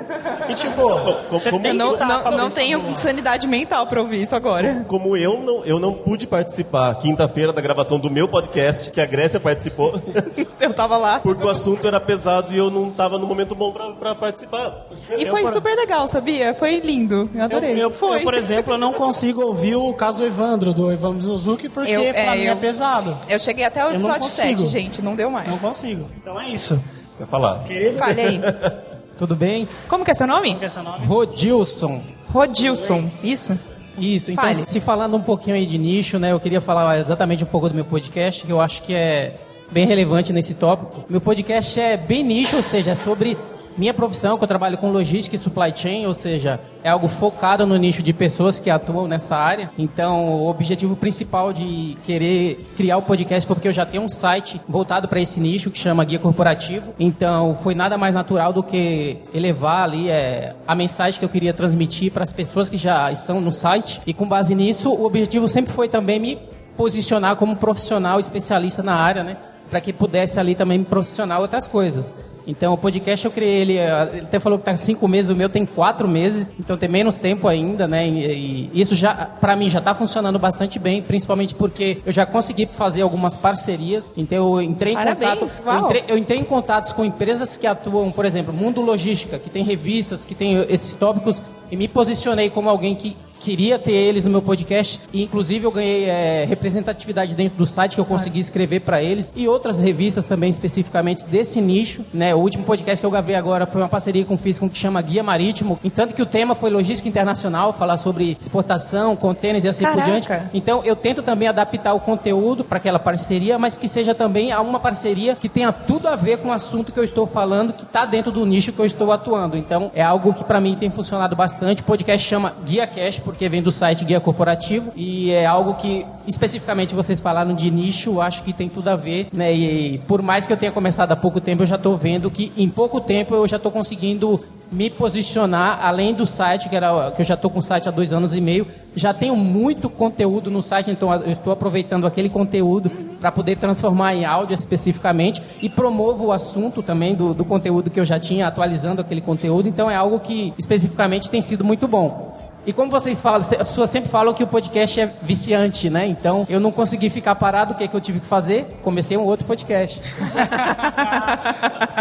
E tipo, você como- tem que Não, estar não, pra não ouvir tenho sanidade mental pra ouvir isso agora. como eu não, eu não pude participar quinta-feira da gravação do meu podcast, que a Grécia participou, Eu tava lá. porque o assunto era pesado e eu não estava no momento bom para participar. E Eu, foi por- super legal, sabia? Foi lindo. Eu Eu, adorei. eu, foi. eu, por exemplo, eu não consigo ouvir o caso do Evandro, do Evandro Suzuki, porque Eu- pra é, mim é eu- pesado. Eu cheguei até o Eu não episódio consigo. 7, gente. Não deu mais. Não consigo. Então é isso. Você quer falar? Querido, Fale aí. Tudo bem? Como que é seu nome? qual é seu nome? Rodilson. Rodilson. Isso? Isso, então Fale. se falando um pouquinho aí de nicho, né, eu queria falar exatamente um pouco do meu podcast, que eu acho que é bem relevante nesse tópico. Meu podcast é bem nicho, ou seja, é sobre minha profissão, que eu trabalho com logística e supply chain, ou seja, é algo focado no nicho de pessoas que atuam nessa área. Então, o objetivo principal de querer criar o podcast foi porque eu já tenho um site voltado para esse nicho que chama Guia Corporativo. Então, foi nada mais natural do que elevar ali é, a mensagem que eu queria transmitir para as pessoas que já estão no site. E com base nisso, o objetivo sempre foi também me posicionar como profissional especialista na área, né? Para que pudesse ali também me profissionar outras coisas. Então, o podcast eu criei ele, eh, ele até falou que tá cinco meses, o meu tem quatro meses, então tem menos tempo ainda, né? E, e isso já, para mim, já tá funcionando bastante bem, principalmente porque eu já consegui fazer algumas parcerias. Então, eu entrei em Parabéns, contato, eu entrei, eu entrei em contatos com empresas que atuam, por exemplo, Mundo Logística, que tem revistas, que tem esses tópicos, e me posicionei como alguém que queria ter eles no meu podcast e inclusive eu ganhei é, representatividade dentro do site que eu consegui escrever para eles e outras revistas também especificamente desse nicho, né? O último podcast que eu gravei agora foi uma parceria com o que chama Guia Marítimo, entanto que o tema foi logística internacional, falar sobre exportação, contêineres e assim por Caraca. diante. Então eu tento também adaptar o conteúdo para aquela parceria, mas que seja também uma parceria que tenha tudo a ver com o assunto que eu estou falando, que está dentro do nicho que eu estou atuando. Então é algo que para mim tem funcionado bastante. O podcast chama Guia Cash porque vem do site Guia Corporativo e é algo que especificamente vocês falaram de nicho, acho que tem tudo a ver, né? E por mais que eu tenha começado há pouco tempo, eu já estou vendo que em pouco tempo eu já estou conseguindo me posicionar além do site, que, era, que eu já estou com o site há dois anos e meio, já tenho muito conteúdo no site, então eu estou aproveitando aquele conteúdo para poder transformar em áudio especificamente e promovo o assunto também do, do conteúdo que eu já tinha, atualizando aquele conteúdo, então é algo que especificamente tem sido muito bom. E como vocês falam, as pessoas sempre falam que o podcast é viciante, né? Então eu não consegui ficar parado, o que, é que eu tive que fazer? Comecei um outro podcast.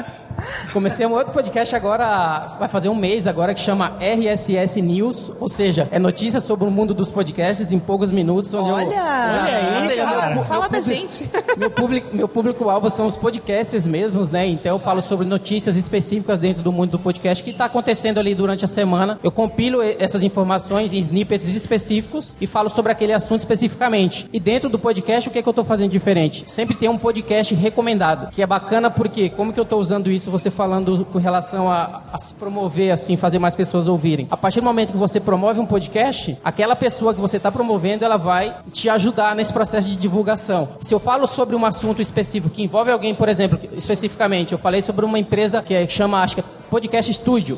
Comecei um outro podcast agora, vai fazer um mês agora, que chama RSS News, ou seja, é notícias sobre o mundo dos podcasts em poucos minutos. Onde eu, Olha! Olha aí, seja, cara. meu- meu Fala da público- gente. meu público, meu público-alvo são os podcasts mesmos, né? Então eu falo sobre notícias específicas dentro do mundo do podcast que está acontecendo ali durante a semana. Eu compilo essas informações em snippets específicos e falo sobre aquele assunto especificamente. E dentro do podcast, o que, é que eu estou fazendo diferente? Sempre tem um podcast recomendado, que é bacana porque, como que eu estou usando isso, você falou falando com relação a, a se promover, assim, fazer mais pessoas ouvirem. A partir do momento que você promove um podcast, aquela pessoa que você está promovendo, ela vai te ajudar nesse processo de divulgação. Se eu falo sobre um assunto específico que envolve alguém, por exemplo, especificamente, eu falei sobre uma empresa que é- que chama, acho que Podcast Studio.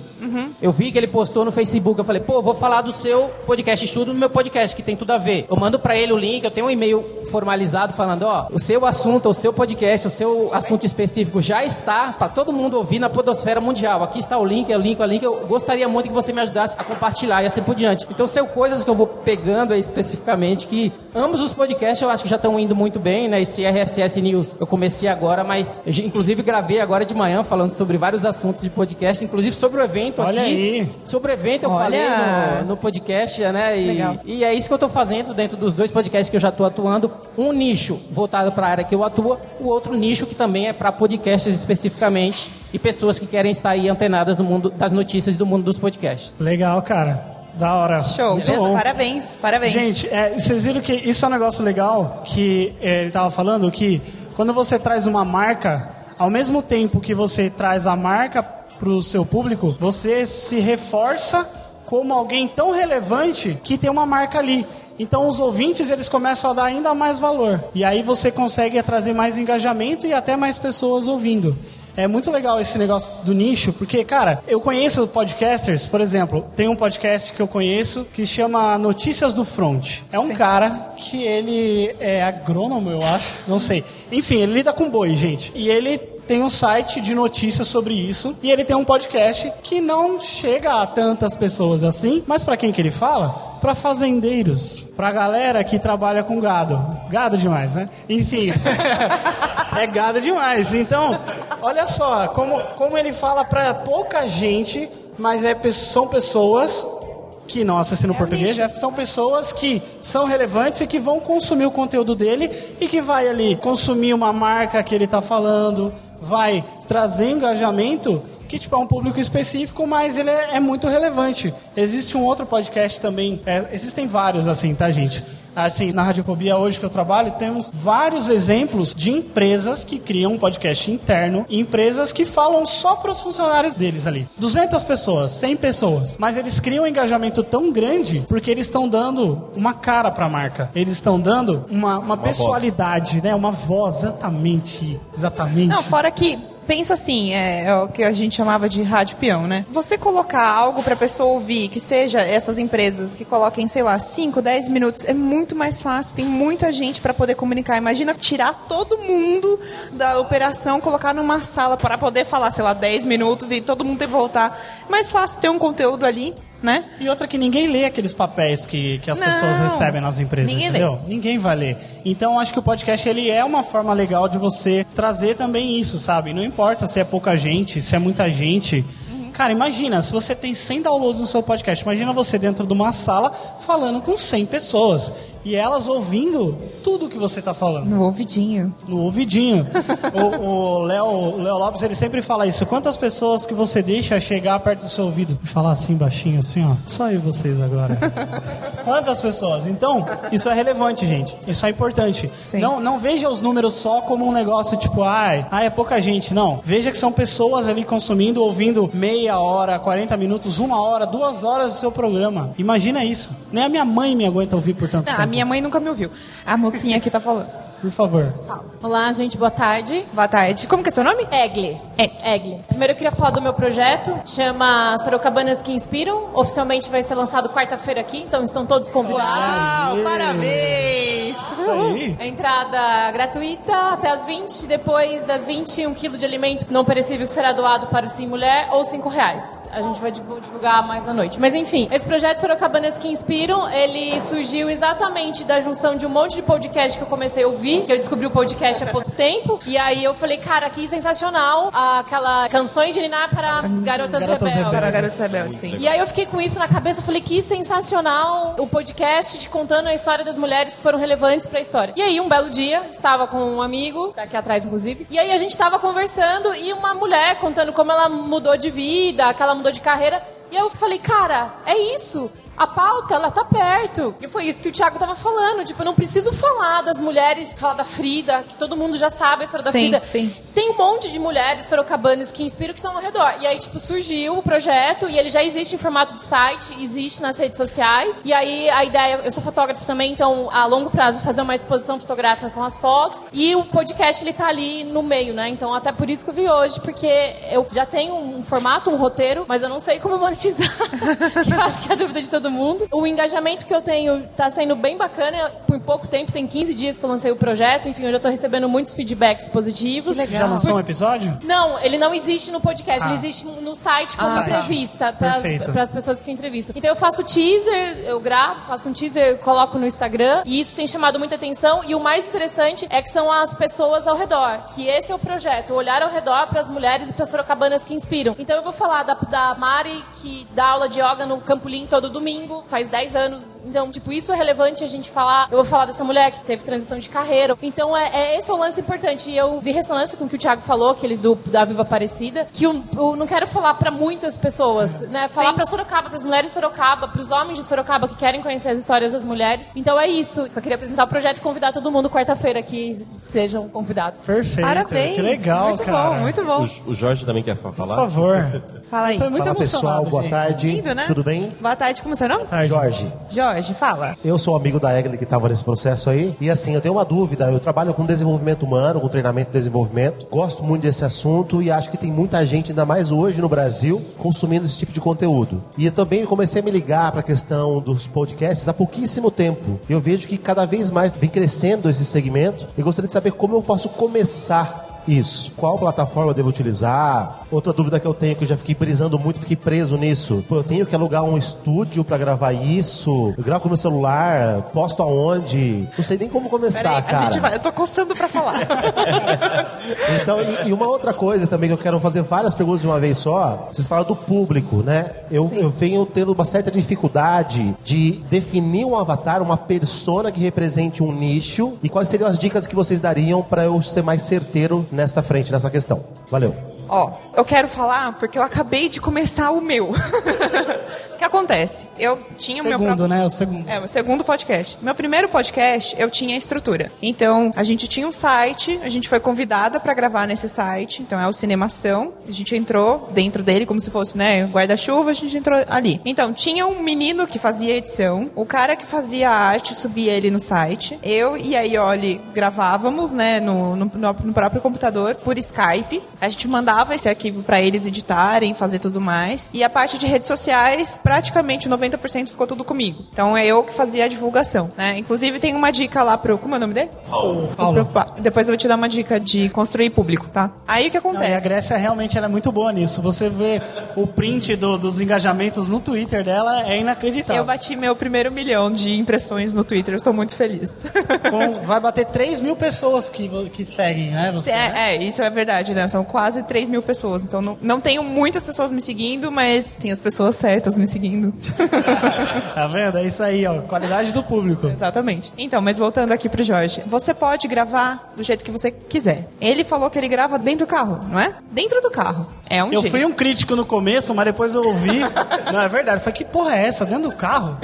Eu vi que ele postou no Facebook, eu falei, pô, vou falar do seu podcast Studio no meu podcast, que tem tudo a ver. Eu mando pra ele o link, eu tenho um e-mail formalizado falando, ó, o seu assunto, o seu podcast, o seu assunto específico já está para todo mundo ouvir na podosfera mundial. Aqui está o link, é o link, é o link. Eu gostaria muito que você me ajudasse a compartilhar e assim por diante. Então, são coisas que eu vou pegando aí especificamente, que ambos os podcasts eu acho que já estão indo muito bem, né? Esse RSS News eu comecei agora, mas inclusive gravei agora de manhã falando sobre vários assuntos de podcast, inclusive sobre o evento Olha aqui. aí. Sobre o evento eu Olha. falei no, no podcast, né? E, Legal. e é isso que eu tô fazendo dentro dos dois podcasts que eu já tô atuando. Um nicho voltado para a área que eu atuo, o outro nicho que também é para podcasts especificamente e pessoas que querem estar aí antenadas no mundo das notícias e do mundo dos podcasts. Legal, cara. Da hora. Show. Muito bom. Parabéns, parabéns. Gente, é, vocês viram que isso é um negócio legal que é, ele tava falando que quando você traz uma marca, ao mesmo tempo que você traz a marca pro seu público, você se reforça como alguém tão relevante que tem uma marca ali. Então os ouvintes eles começam a dar ainda mais valor. E aí você consegue trazer mais engajamento e até mais pessoas ouvindo. É muito legal esse negócio do nicho, porque, cara, eu conheço podcasters, por exemplo, tem um podcast que eu conheço que chama Notícias do Front. É um cara que ele é agrônomo, eu acho, não sei. Enfim, ele lida com boi, gente. E ele tem um site de notícias sobre isso e ele tem um podcast que não chega a tantas pessoas assim, mas para quem que ele fala? Para fazendeiros, pra galera que trabalha com gado. Gado demais, né? Enfim, é gado demais. Então, olha só como, como ele fala para pouca gente, mas é, são pessoas que não assistem no português, Jeff, são pessoas que são relevantes e que vão consumir o conteúdo dele e que vai ali consumir uma marca que ele está falando, vai trazer engajamento que tipo é um público específico, mas ele é, é muito relevante. Existe um outro podcast também, é, existem vários assim, tá gente? Assim, na Radiofobia hoje que eu trabalho, temos vários exemplos de empresas que criam um podcast interno e empresas que falam só para os funcionários deles ali. 200 pessoas, 100 pessoas. Mas eles criam um engajamento tão grande porque eles estão dando uma cara para a marca. Eles estão dando uma, uma, pessoalidade, né? Uma voz, exatamente. Exatamente. Não, fora que pensa assim, é, é o que a gente chamava de rádio peão, né? Você colocar algo pra pessoa ouvir, que seja essas empresas que coloquem, sei lá, 5, 10 minutos, é muito mais fácil. Tem muita gente pra poder comunicar. Imagina tirar todo mundo da operação, colocar numa sala para poder falar, sei lá, 10 minutos e todo mundo ter que voltar. Mais fácil ter um conteúdo ali, né? E outra que ninguém lê aqueles papéis que, que as Não, pessoas recebem nas empresas, ninguém lê. entendeu? Ninguém vai ler. Então acho que o podcast ele é uma forma legal de você trazer também isso, sabe? Não importa se é pouca gente, se é muita gente. Cara, imagina, se você tem 100 downloads no seu podcast, imagina você dentro de uma sala falando com 100 pessoas e elas ouvindo tudo que você está falando. No ouvidinho. No ouvidinho. o Léo Léo Lopes, ele sempre fala isso. Quantas pessoas que você deixa chegar perto do seu ouvido e falar assim baixinho, assim, ó. Só eu e vocês agora. Quantas pessoas? Então, isso é relevante, gente. Isso é importante. Não, não veja os números só como um negócio tipo, ai, ai, é pouca gente. Não. Veja que são pessoas ali consumindo, ouvindo meia hora, 40 minutos, uma hora, duas horas do seu programa. Imagina isso. Nem a minha mãe me aguenta ouvir por tanto Não, tempo. Minha mãe nunca me ouviu. A mocinha aqui tá falando. Por favor. Olá, gente, boa tarde. Boa tarde. Como que é seu nome? Egli. Egli. Primeiro eu queria falar do meu projeto, chama Sorocabanas que Inspiram. Oficialmente vai ser lançado quarta-feira aqui, então estão todos convidados. Uau, parabéns! Isso aí. A entrada gratuita até as 20, depois das 20, um quilo de alimento não perecível que será doado para o Sim Mulher ou 5 reais. A gente vai divu- divulgar mais na noite. Mas enfim, esse projeto Sorocabanas que Inspiram, ele surgiu exatamente da junção de um monte de podcast que eu comecei a ouvir, que eu descobri o podcast há pouco tempo, e aí eu falei, cara, que sensacional, aquela canções de Niná para garotas, rebeldes. Para garotas rebeldes, sim. E aí eu fiquei com isso na cabeça, eu falei que sensacional o podcast te contando a história das mulheres que foram relevantes pra história. E aí um belo dia, estava com um amigo, tá aqui atrás inclusive, e aí a gente tava conversando e uma mulher contando como ela mudou de vida, que ela mudou de carreira, e eu falei, cara, é isso. A pauta, ela tá perto. E foi isso que o Thiago tava falando. Tipo, eu não preciso falar das mulheres, falar da Frida, que todo mundo já sabe a história da Sim, Frida. sim. Tem um monte de mulheres sorocabanas que inspiram que estão ao redor. E aí, tipo, surgiu o projeto e ele já existe em formato de site, existe nas redes sociais. E aí, a ideia, eu sou fotógrafo também, então, a longo prazo, fazer uma exposição fotográfica com as fotos. E o podcast, ele tá ali no meio, né? Então, até por isso que eu vi hoje, porque eu já tenho um formato, um roteiro, mas eu não sei como monetizar. que eu acho que é a dúvida de todo mundo. O engajamento que eu tenho tá sendo bem bacana. Por pouco tempo, tem 15 dias que eu lancei o projeto. Enfim, eu já tô recebendo muitos feedbacks positivos. Já lançou um episódio? Não, ele não existe no podcast, Ah. ele existe no site como Ah, tá. entrevista para as pessoas que eu entrevisto. Então eu faço teaser, eu gravo, faço um teaser, coloco no Instagram e isso tem chamado muita atenção. E o mais interessante é que são as pessoas ao redor, que esse é o projeto, olhar ao redor para as mulheres e para as sorocabanas que inspiram. Então eu vou falar da, da Mari, que dá aula de yoga no Campolim todo domingo, faz 10 anos. Então, tipo, isso é relevante a gente falar. Eu vou falar dessa mulher que teve transição de carreira. Então, é, é esse é o lance importante. E eu vi ressonância com o que o Thiago falou, aquele do, da Viva Aparecida, que eu, eu não quero falar pra muitas pessoas, né? Falar pra Sorocaba, pras mulheres de Sorocaba, pros homens de Sorocaba que querem conhecer as histórias das mulheres. Então é isso. Só queria apresentar o projeto e convidar todo mundo quarta-feira que sejam convidados. Perfeito. Parabéns. Que legal, muito cara. bom, muito bom. O, o Jorge também quer falar? Por favor. Fala aí. Tô muito Fala pessoal, boa gente. tarde. Lindo, né? Tudo bem? Boa tarde, como é seu nome? Jorge. Jorge, fala. Eu sou amigo da Egli que estava nesse processo aí. E assim, eu tenho uma dúvida. Eu trabalho com desenvolvimento humano, com treinamento e desenvolvimento. Gosto muito desse assunto e acho que tem muita gente, ainda mais hoje no Brasil, consumindo esse tipo de conteúdo. E eu também comecei a me ligar para a questão dos podcasts há pouquíssimo tempo. Eu vejo que cada vez mais vem crescendo esse segmento. E gostaria de saber como eu posso começar isso. Qual plataforma eu devo utilizar? Outra dúvida que eu tenho, que eu já fiquei brisando muito, fiquei preso nisso. Pô, eu tenho que alugar um estúdio pra gravar isso? Eu gravo com meu celular? Posto aonde? Não sei nem como começar, Peraí, cara. a gente vai. Eu tô coçando pra falar. Então, e, e uma outra coisa também que eu quero fazer várias perguntas de uma vez só. Vocês falaram do público, né? Eu, eu venho tendo uma certa dificuldade de definir um avatar, uma persona que represente um nicho. E quais seriam as dicas que vocês dariam pra eu ser mais certeiro nessa frente, nessa questão? Valeu. Ó, eu quero falar porque eu acabei de começar o meu. o que acontece? Eu tinha o meu Segundo, né? O segundo. É, o segundo podcast. Meu primeiro podcast, eu tinha estrutura. Então, a gente tinha um site, a gente foi convidada pra gravar nesse site, então é o Cinemação. A gente entrou dentro dele como se fosse, né, guarda-chuva, a gente entrou ali. Então, tinha um menino que fazia edição, o cara que fazia a arte subia ele no site. Eu e a Ioli gravávamos, né, no, no, no próprio computador por Skype. A gente mandava esse arquivo pra eles editarem, fazer tudo mais. E a parte de redes sociais, praticamente 90% ficou tudo comigo. Então é eu que fazia a divulgação, né? Inclusive tem uma dica lá pro. Como é o nome dele? Paulo. Pro- pa- Depois eu vou te dar uma dica de construir público, tá? Aí o que Não, acontece? e a Grécia realmente ela é muito boa nisso. Você vê o print do- dos engajamentos no Twitter dela é inacreditável. Eu bati meu primeiro milhão de impressões no Twitter, eu estou muito feliz. Com- vai bater 3 mil pessoas que, que seguem, né? Você, né? É, é, isso é verdade, né? São quase 3 mil pessoas. Então não, não tenho muitas pessoas me seguindo, mas tem as pessoas certas me seguindo. Tá vendo? É isso aí, ó. Qualidade do público. Exatamente. Então, mas voltando aqui pro Jorge. Você pode gravar do jeito que você quiser. Ele falou que ele grava dentro do carro, não é? Dentro do carro. É um Eu jeito. fui um crítico no começo, mas depois eu ouvi. Não, é verdade. Foi que porra é essa? Dentro do carro?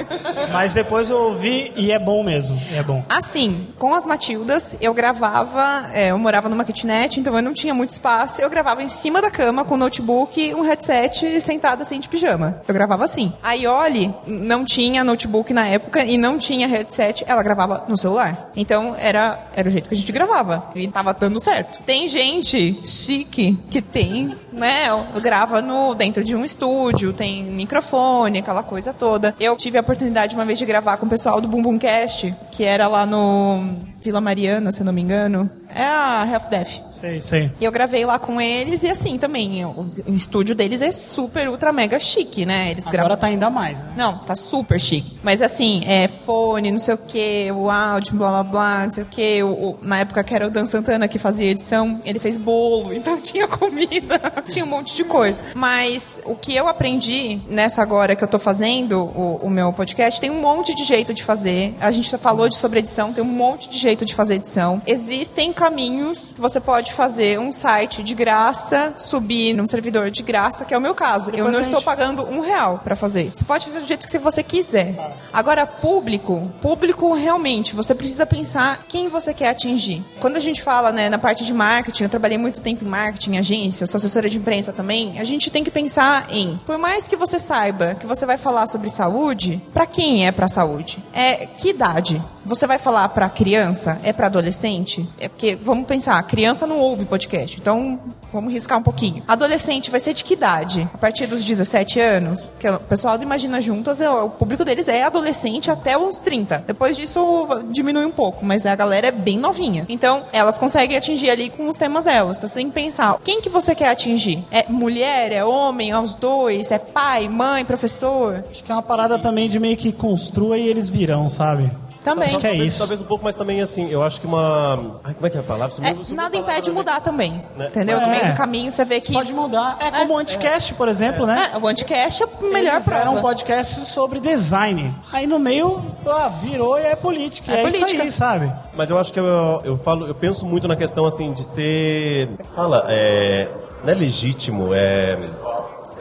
Mas depois eu ouvi e é bom mesmo. É bom. Assim, com as Matildas, eu gravava, é, eu morava numa kitnet, então eu não tinha muito espaço, eu gravava em cima da cama com notebook, um headset sentada assim de pijama. Eu gravava assim. A Ioli não tinha notebook na época e não tinha headset, ela gravava no celular. Então era, era o jeito que a gente gravava. E tava dando certo. Tem gente chique que tem, né, grava no, dentro de um estúdio, tem microfone, aquela coisa toda. Eu tive a oportunidade uma vez de gravar com o pessoal do Bumbum Cast, que era lá no Vila Mariana, se eu não me engano. É a Health Death. Sei, sei. E eu gravei lá com eles e assim também, o estúdio deles é super, ultra, mega chique, né? Eles Agora gravam. tá ainda mais, né? Não, tá super chique. Mas assim, é fone, não sei o que, o áudio, blá blá blá, não sei o que. na época que era o Dan Santana que fazia edição, ele fez bolo, então tinha comida. Tinha um monte de coisa. Mas o que eu aprendi nessa agora que eu tô fazendo, o, o meu podcast, tem um monte de jeito de fazer. A gente já falou de sobre edição, tem um monte de jeito de fazer edição. Existem caminhos que você pode fazer um site de graça, subir num servidor de graça, que é o meu caso. eu Depois não a estou gente- pagando um real pra fazer. Você pode fazer do jeito que você quiser. Agora, público, público realmente, você precisa pensar quem você quer atingir. Quando a gente fala né, na parte de marketing, eu trabalhei muito tempo em marketing, agência, sou assessora de imprensa também, a gente tem que pensar em, por mais que você saiba que você vai falar sobre saúde, pra quem é pra saúde? É que idade? Você vai falar pra criança? É pra adolescente? É porque, vamos pensar, criança não ouve podcast, então vamos riscar um pouquinho. Adolescente vai ser de que idade? A partir dos 17 anos? Que o pessoal do Imagina Juntas, é- o público deles é adolescente até os 30. Depois disso diminui um pouco, mas a galera é bem novinha. Então, elas conseguem atingir ali com os temas delas. Então, você tem que pensar, quem que você quer atingir? É mulher? É homem? É os dois? É pai, mãe, professor? Acho que é uma parada também de meio que construa e eles virão, sabe? Também. Acho que é talvez, isso. talvez um pouco mais também assim, eu acho que uma. Ai, como é que é a palavra? É, nada palavra, impede de né? mudar também. Né? Entendeu? No É. meio do caminho você vê que. Pode mudar. É como o Anticast, por exemplo, né? É, o Anticast é a melhor Eles prova. Era um podcast sobre design. Aí no meio, ah, virou e é política. É É, isso política. aí, sabe? Mas eu acho que eu, eu falo, eu penso muito na questão assim de ser. É fala? É, não é legítimo, é.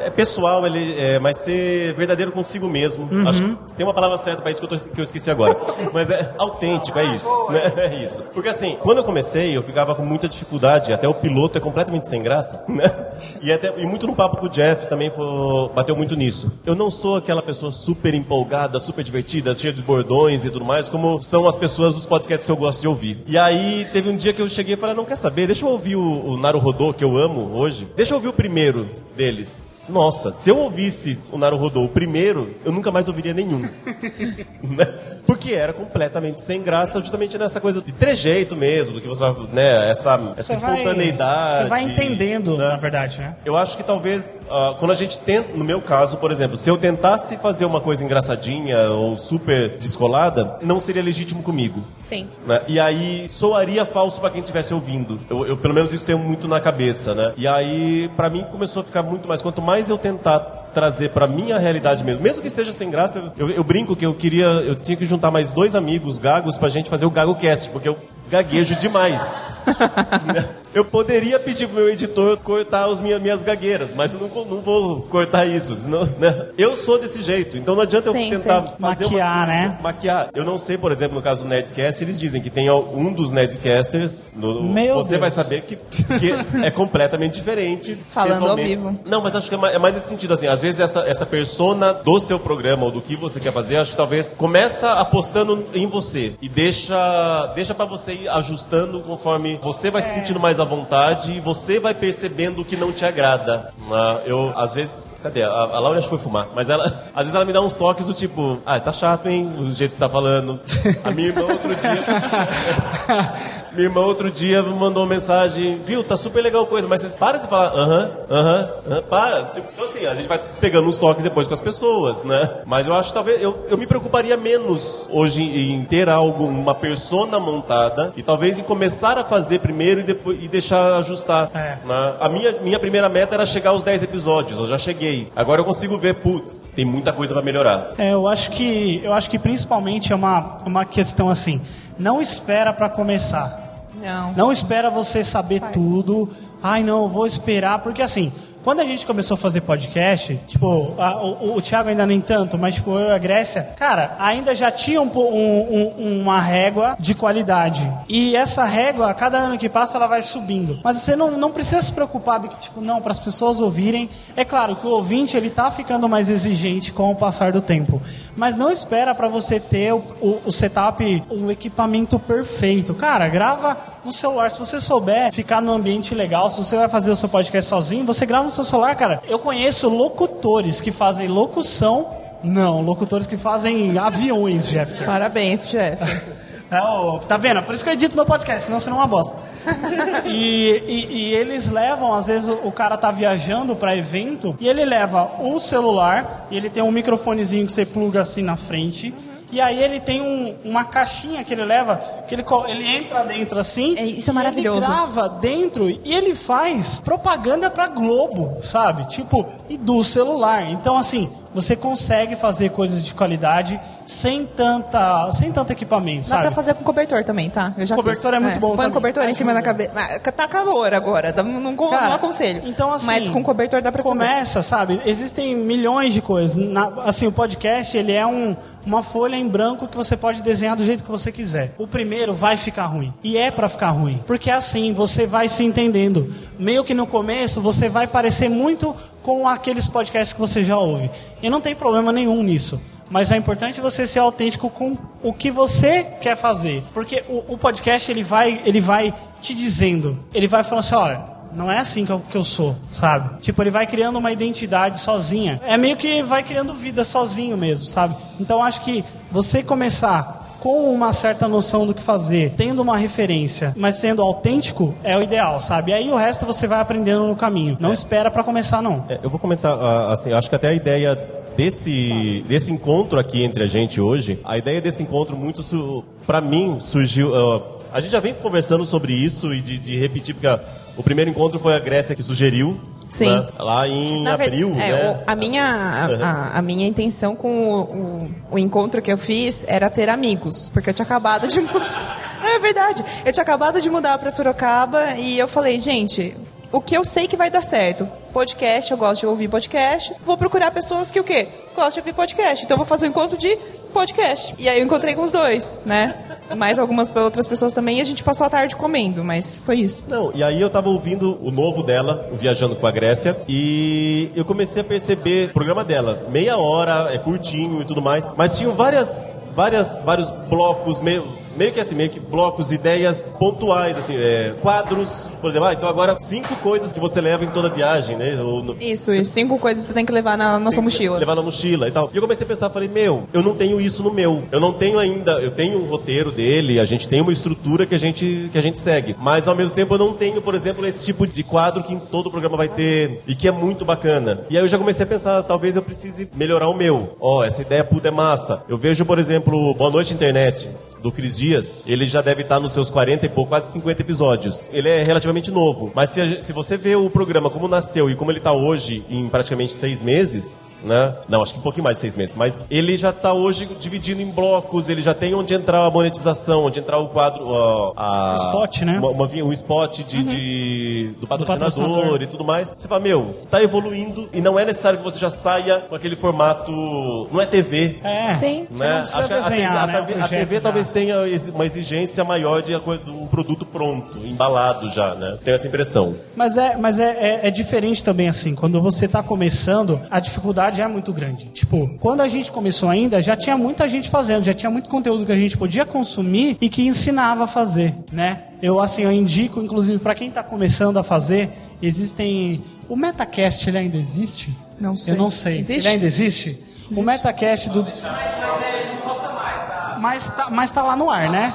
É pessoal, ele é, mas ser verdadeiro consigo mesmo. Uhum. Acho que tem uma palavra certa para isso que eu, tô- que eu esqueci agora. Mas é autêntico, é isso. Né? É isso. Porque assim, quando eu comecei, eu ficava com muita dificuldade. Até o piloto é completamente sem graça, né? E, até, e muito no papo com o Jeff também foi, bateu muito nisso. Eu não sou aquela pessoa super empolgada, super divertida, cheia de bordões e tudo mais, como são as pessoas dos podcasts que eu gosto de ouvir. E aí teve um dia que eu cheguei e falei, não quer saber, deixa eu ouvir o, o Naruhodô, que eu amo hoje. Deixa eu ouvir o primeiro deles. Nossa, se eu ouvisse o Naruhodô o primeiro, eu nunca mais ouviria nenhum. né? Porque era completamente sem graça, justamente nessa coisa de trejeito mesmo, do que você vai, né, essa, essa Você vai- espontaneidade. Você vai entendendo, né? na verdade, né? Eu acho que talvez, ah, quando a gente tenta, no meu caso, por exemplo, se eu tentasse fazer uma coisa engraçadinha ou super descolada, não seria legítimo comigo. Sim. né? E aí soaria falso pra quem estivesse ouvindo. Eu, eu, pelo menos isso tenho muito na cabeça, né? E aí pra mim começou a ficar muito mais. Quanto mais eu tentar trazer pra minha realidade mesmo, mesmo que seja sem graça, eu, eu brinco que eu queria, eu tinha que juntar mais dois amigos gagos pra gente fazer o GagoCast, porque eu gaguejo demais. Eu poderia pedir pro meu editor cortar as minhas, minhas gagueiras, mas eu não, não vou cortar isso. Senão, né? Eu sou desse jeito, então não adianta Sim, eu tentar sim. Maquiar, uma, né? Maquiar. Eu não sei, por exemplo, no caso do Nerdcast, eles dizem que tem um dos Nerdcasters, no, Meu você Deus. vai saber que, que é completamente diferente. Falando ao vivo. Não, mas acho que é mais, é mais esse sentido, assim, às vezes essa, essa persona do seu programa ou do que você quer fazer, acho que talvez começa apostando em você e deixa, deixa para você ajustando conforme você vai se sentindo mais à vontade e você vai percebendo o que não te agrada. né? eu, às vezes, cadê? A, a Laura acho que foi fumar, mas ela, às vezes ela me dá uns toques do tipo, ah, tá chato, hein, o jeito que você tá falando. A minha irmã outro dia... Minha irmã outro dia mandou uma mensagem, viu, tá super legal coisa, mas vocês param de falar, aham, aham, aham, para. Tipo, então assim, a gente vai pegando uns toques depois com as pessoas, né? Mas eu acho que talvez, eu, eu me preocuparia menos hoje em ter algo, uma persona montada, e talvez em começar a fazer primeiro e, depois, e deixar ajustar. É. né? A minha, minha primeira meta era chegar aos 10 episódios, eu já cheguei. Agora eu consigo ver, putz, tem muita coisa pra melhorar. É, eu acho que eu acho que principalmente é uma, uma questão assim, não espera pra começar. Não. Não espera você saber tudo. Ai, não, vou esperar. Porque assim, quando a gente começou a fazer podcast, tipo, a- o, o Thiago ainda nem tanto, mas tipo, eu e a Grécia, cara, ainda já tinha um, um- um- uma régua de qualidade. E essa régua, a cada ano que passa, ela vai subindo. Mas você não, não precisa se preocupar de que, tipo, não, para as pessoas ouvirem. É claro que o ouvinte, ele tá ficando mais exigente com o passar do tempo. Mas não espera para você ter o, o, o setup, o equipamento perfeito. Cara, grava no celular. Se você souber ficar num ambiente legal, se você vai fazer o seu podcast sozinho, você grava no seu celular, cara. Eu conheço locutores que fazem locução. Não, locutores que fazem aviões, Jeff. Parabéns, Jeff. É, ô, tá vendo? Por isso que eu edito meu podcast, senão você não é uma bosta. E, e- e eles levam, às vezes o, o cara tá viajando pra evento e ele leva o celular e ele tem um microfonezinho que você pluga assim na frente. E aí ele tem um- uma caixinha que ele leva, que ele, ele entra dentro assim. isso é maravilhoso. Ele grava dentro e ele faz propaganda pra Globo, sabe? Tipo, e do celular. Então, assim, você consegue fazer coisas de qualidade sem tanta, sem tanto equipamento, Dá sabe? pra fazer com cobertor também, tá? Eu já Cobertor fiz. é muito bom Põe também. um cobertor em cima da cabeça. Ah, Tá calor agora, não, não, Cara, não aconselho. Então, assim, Mas com cobertor dá pra fazer. começa, sabe? Existem milhões de coisas. Na- assim, o podcast ele é um, uma folha em branco que você pode desenhar do jeito que você quiser. O primeiro vai ficar ruim e é pra ficar ruim, porque assim você vai se entendendo. Meio que no começo você vai parecer muito com aqueles podcasts que você já ouve. E não tem problema nenhum nisso. Mas é importante você ser autêntico com o que você quer fazer. Porque o, o podcast ele vai, ele vai te dizendo, ele vai falando assim, olha, não é assim que eu, que eu sou, sabe? Tipo, ele vai criando uma identidade sozinha. É meio que vai criando vida sozinho mesmo, sabe? Então acho que você começar com uma certa noção do que fazer, tendo uma referência, mas sendo autêntico, é o ideal, sabe? E aí o resto você vai aprendendo no caminho. Não espera pra começar, não. É, eu vou comentar, ah, assim, acho que até a ideia desse, desse encontro aqui entre a gente hoje, a ideia desse encontro muito, para mim, surgiu... ah, a gente já vem conversando sobre isso e de, de repetir, porque ah, o primeiro encontro foi a Grécia que sugeriu, Sim. né, lá em Na abril, é, né? a, minha, a- a, minha intenção com o, o, o encontro que eu fiz era ter amigos, porque eu tinha acabado de É verdade. Eu tinha acabado de mudar para Sorocaba e eu falei, gente, o que eu sei que vai dar certo? Podcast, eu gosto de ouvir podcast. Vou procurar pessoas que o quê? Gostam de ouvir podcast. Então eu vou fazer um encontro de podcast. E aí eu encontrei com os dois, né? Mais algumas outras pessoas também e a gente passou a tarde comendo, mas foi isso. Não, e aí eu tava ouvindo o novo dela, o Viajando com a Grécia, e eu comecei a perceber o programa dela, meia hora, é curtinho e tudo mais, mas tinham várias, várias, vários blocos, meio, meio que assim, meio que blocos, ideias pontuais, assim, é, quadros, por exemplo, ah, então agora cinco coisas que você leva em toda viagem, né? No- Isso, isso. Cinco coisas que você tem que levar na, na sua mochila. levar na mochila e tal. E eu comecei a pensar, falei, meu, eu não tenho isso no meu. Eu não tenho ainda, eu tenho um roteiro dele, a gente tem uma estrutura que a gente, que a gente segue. Mas ao mesmo tempo eu não tenho, por exemplo, esse tipo de quadro que em todo o programa vai ter e que é muito bacana. E aí eu já comecei a pensar, talvez eu precise melhorar o meu. Ó, essa ideia puta é massa. Eu vejo, por exemplo, Boa Noite Internet. Do Cris Dias, ele já deve estar nos seus 40 e pouco, quase 50 episódios. Ele é relativamente novo. Mas se, a se você vê o programa como nasceu e como ele está hoje em praticamente seis meses, né? Não, acho que um pouquinho mais de seis meses. Mas ele já está hoje dividido em blocos, ele já tem onde entrar a monetização, onde entrar o quadro. ó, a, O spot, né? Uma, uma, um spot de, de- do, patrocinador patrocinador. e tudo mais. Você fala, meu, tá evoluindo e não é necessário que você já saia com aquele formato. Não é TV. É. Sim. Você não Né? Acho que a, desenhar, a, né, a, o TV, a TV talvez exi- uma exigência maior de, um produto pronto, embalado já, né? Tenho essa impressão. Mas é, mas é, é, é diferente também, assim. Quando você tá começando, a dificuldade é muito grande. Tipo, quando a gente começou ainda, já tinha muita gente fazendo, já tinha muito conteúdo que a gente podia consumir e que ensinava a fazer, né? Eu, assim, eu indico, inclusive, para quem tá começando a fazer, existem... O Metacast, ele ainda existe? Não sei. Eu não sei. Existe? Ele ainda existe? O Metacast do... Mas tá, mas tá lá no ar, né?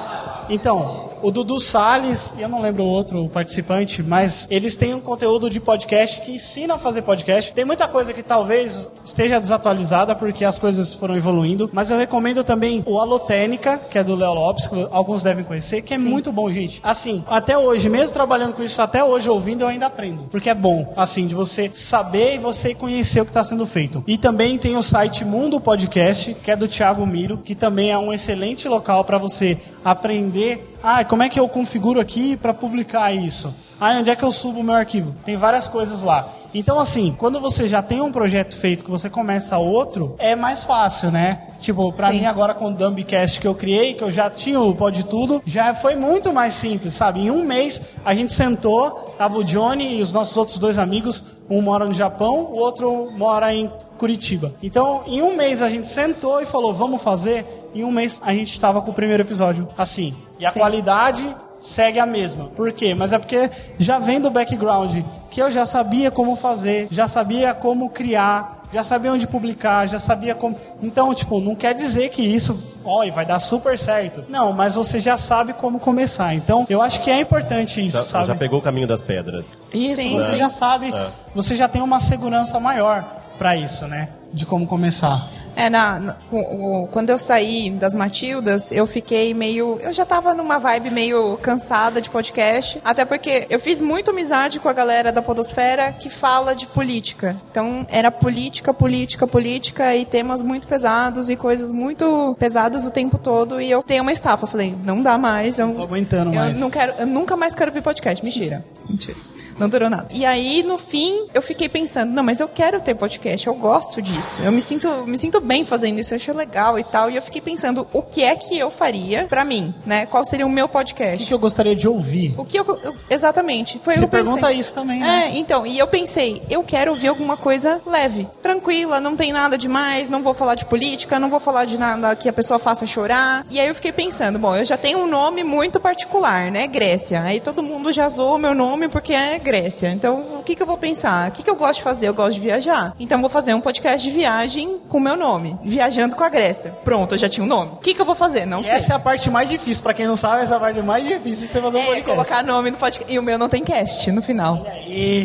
Então, o Dudu Salles, e eu não lembro o outro participante, mas eles têm um conteúdo de podcast que ensina a fazer podcast. Tem muita coisa que talvez esteja desatualizada porque as coisas foram evoluindo, mas eu recomendo também o Alotênica, que é do Léo Lopes, que alguns devem conhecer, que é muito bom, gente. Assim, até hoje, mesmo trabalhando com isso, até hoje ouvindo, eu ainda aprendo. Porque é bom, assim, de você saber e você conhecer o que está sendo feito. E também tem o site Mundo Podcast, que é do Thiago Miro, que também é um excelente local para você aprender. Ah, como é que eu configuro aqui para publicar isso? Ah, onde é que eu subo o meu arquivo? Tem várias coisas lá. Então, assim, quando você já tem um projeto feito que você começa outro, é mais fácil, né? Tipo, pra Sim. mim agora com o Dumbcast que eu criei, que eu já tinha o Pode Tudo, já foi muito mais simples, sabe? Em um mês a gente sentou, tava o Johnny e os nossos outros dois amigos, um mora no Japão, o outro mora em Curitiba. Então, em um mês a gente sentou e falou, vamos fazer. Em um mês a gente estava com o primeiro episódio assim. E a Sim. qualidade segue a mesma. Por quê? Mas é porque já vem do background que eu já sabia como fazer, já sabia como criar, já sabia onde publicar, já sabia como. Então, tipo, não quer dizer que isso, ó, vai dar super certo. Não, mas você já sabe como começar. Então, eu acho que é importante isso, Já, sabe? já pegou o caminho das pedras. Isso, Sim, você já sabe, É. você já tem uma segurança maior pra isso, né? De como começar. É, na, na- o- o- quando eu saí das Matildas, eu fiquei meio. Eu já tava numa vibe meio cansada de podcast. Até porque eu fiz muita amizade com a galera da Podosfera que fala de política. Então era política, política, política e temas muito pesados e coisas muito pesadas o tempo todo. E eu tenho uma estafa. Eu falei, não dá mais. Eu, Tô aguentando eu mais. não quero, eu nunca mais quero ver podcast. Mentira. Mentira. Não durou nada. E aí, no fim, eu fiquei pensando, não, mas eu quero ter podcast, eu gosto disso. Eu me sinto, me sinto bem fazendo isso, eu acho legal e tal. E eu fiquei pensando, o que é que eu faria pra mim, né? Qual seria o meu O podcast? que eu gostaria de ouvir? O que eu, eu- exatamente, foi o Você que eu pensei. pergunta isso também, né? É, então, e eu pensei, eu quero ouvir alguma coisa leve, tranquila, não tem nada demais, não vou falar de política, não vou falar de nada que a pessoa faça chorar. E aí eu fiquei pensando, bom, eu já tenho um nome muito particular, né? Grécia. Aí todo mundo já zoou meu nome porque é Grécia. Então, o que, que eu vou pensar? O que, que eu gosto de fazer? Eu gosto de viajar. Então, vou fazer um podcast de viagem com meu nome. Viajando com a Grécia. Pronto, eu já tinha um nome. O que, que eu vou fazer? Não sei. essa é a parte mais difícil, pra quem não sabe, essa é a parte mais difícil de você fazer um É, podcast. colocar nome no podcast. E o meu não tem cast no final. E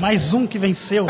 mais um que venceu.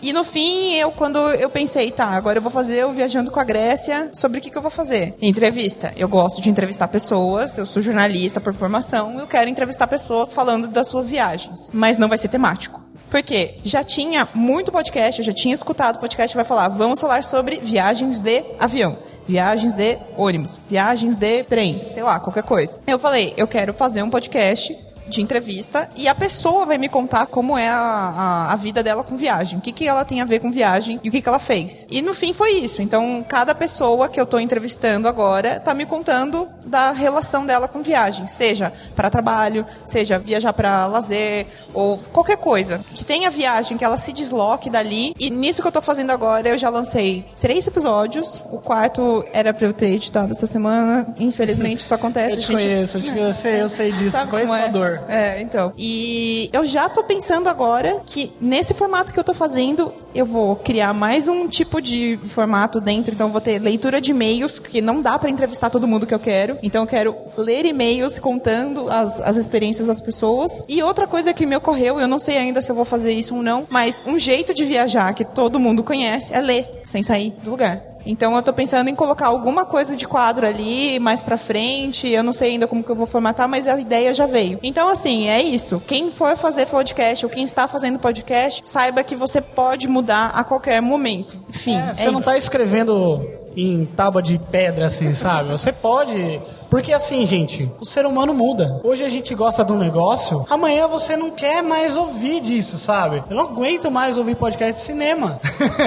E no fim, eu quando eu pensei, tá, agora eu vou fazer o Viajando com a Grécia, sobre o que, que eu vou fazer? Entrevista. Eu gosto de entrevistar pessoas, eu sou jornalista por formação, eu quero entrevistar pessoas falando das suas viagens. Mas não vai ser temático. Porque já tinha muito podcast, eu já tinha escutado podcast que vai falar, vamos falar sobre viagens de avião. Viagens de ônibus, viagens de trem, sei lá, qualquer coisa. Eu falei, eu quero fazer um podcast de entrevista e a pessoa vai me contar como é a, a, a vida dela com viagem, o que, que ela tem a ver com viagem e o que, que ela fez. E no fim foi isso. Então, cada pessoa que eu tô entrevistando agora tá me contando da relação dela com viagem, seja para trabalho, seja viajar para lazer ou qualquer coisa. Que tenha viagem, que ela se desloque dali. E nisso que eu tô fazendo agora, eu já lancei três episódios. O quarto era pra eu ter editado essa semana. Infelizmente, isso acontece. Eu te gente. conheço, eu, te- eu sei, eu sei disso, Sabe conheço como sua é? É, então. E eu já tô pensando agora que nesse formato que eu tô fazendo, eu vou criar mais um tipo de formato dentro. Então, vou ter leitura de e-mails, que não dá pra entrevistar todo mundo que eu quero. Então, eu quero ler e-mails contando as, as experiências das pessoas. E outra coisa que me ocorreu, eu não sei ainda se eu vou fazer isso ou não, mas um jeito de viajar que todo mundo conhece é ler, sem sair do lugar. Então eu tô pensando em colocar alguma coisa de quadro ali mais pra frente. Eu não sei ainda como que eu vou formatar, mas a ideia já veio. Então assim, é isso. Quem for fazer podcast ou quem está fazendo podcast, saiba que você pode mudar a qualquer momento. Enfim, É, é você não isso. tá escrevendo em tábua de pedra, assim, sabe? Você pode. Porque assim, gente, o ser humano muda. Hoje a gente gosta de um negócio, amanhã você não quer mais ouvir disso, sabe? Eu não aguento mais ouvir podcast de cinema.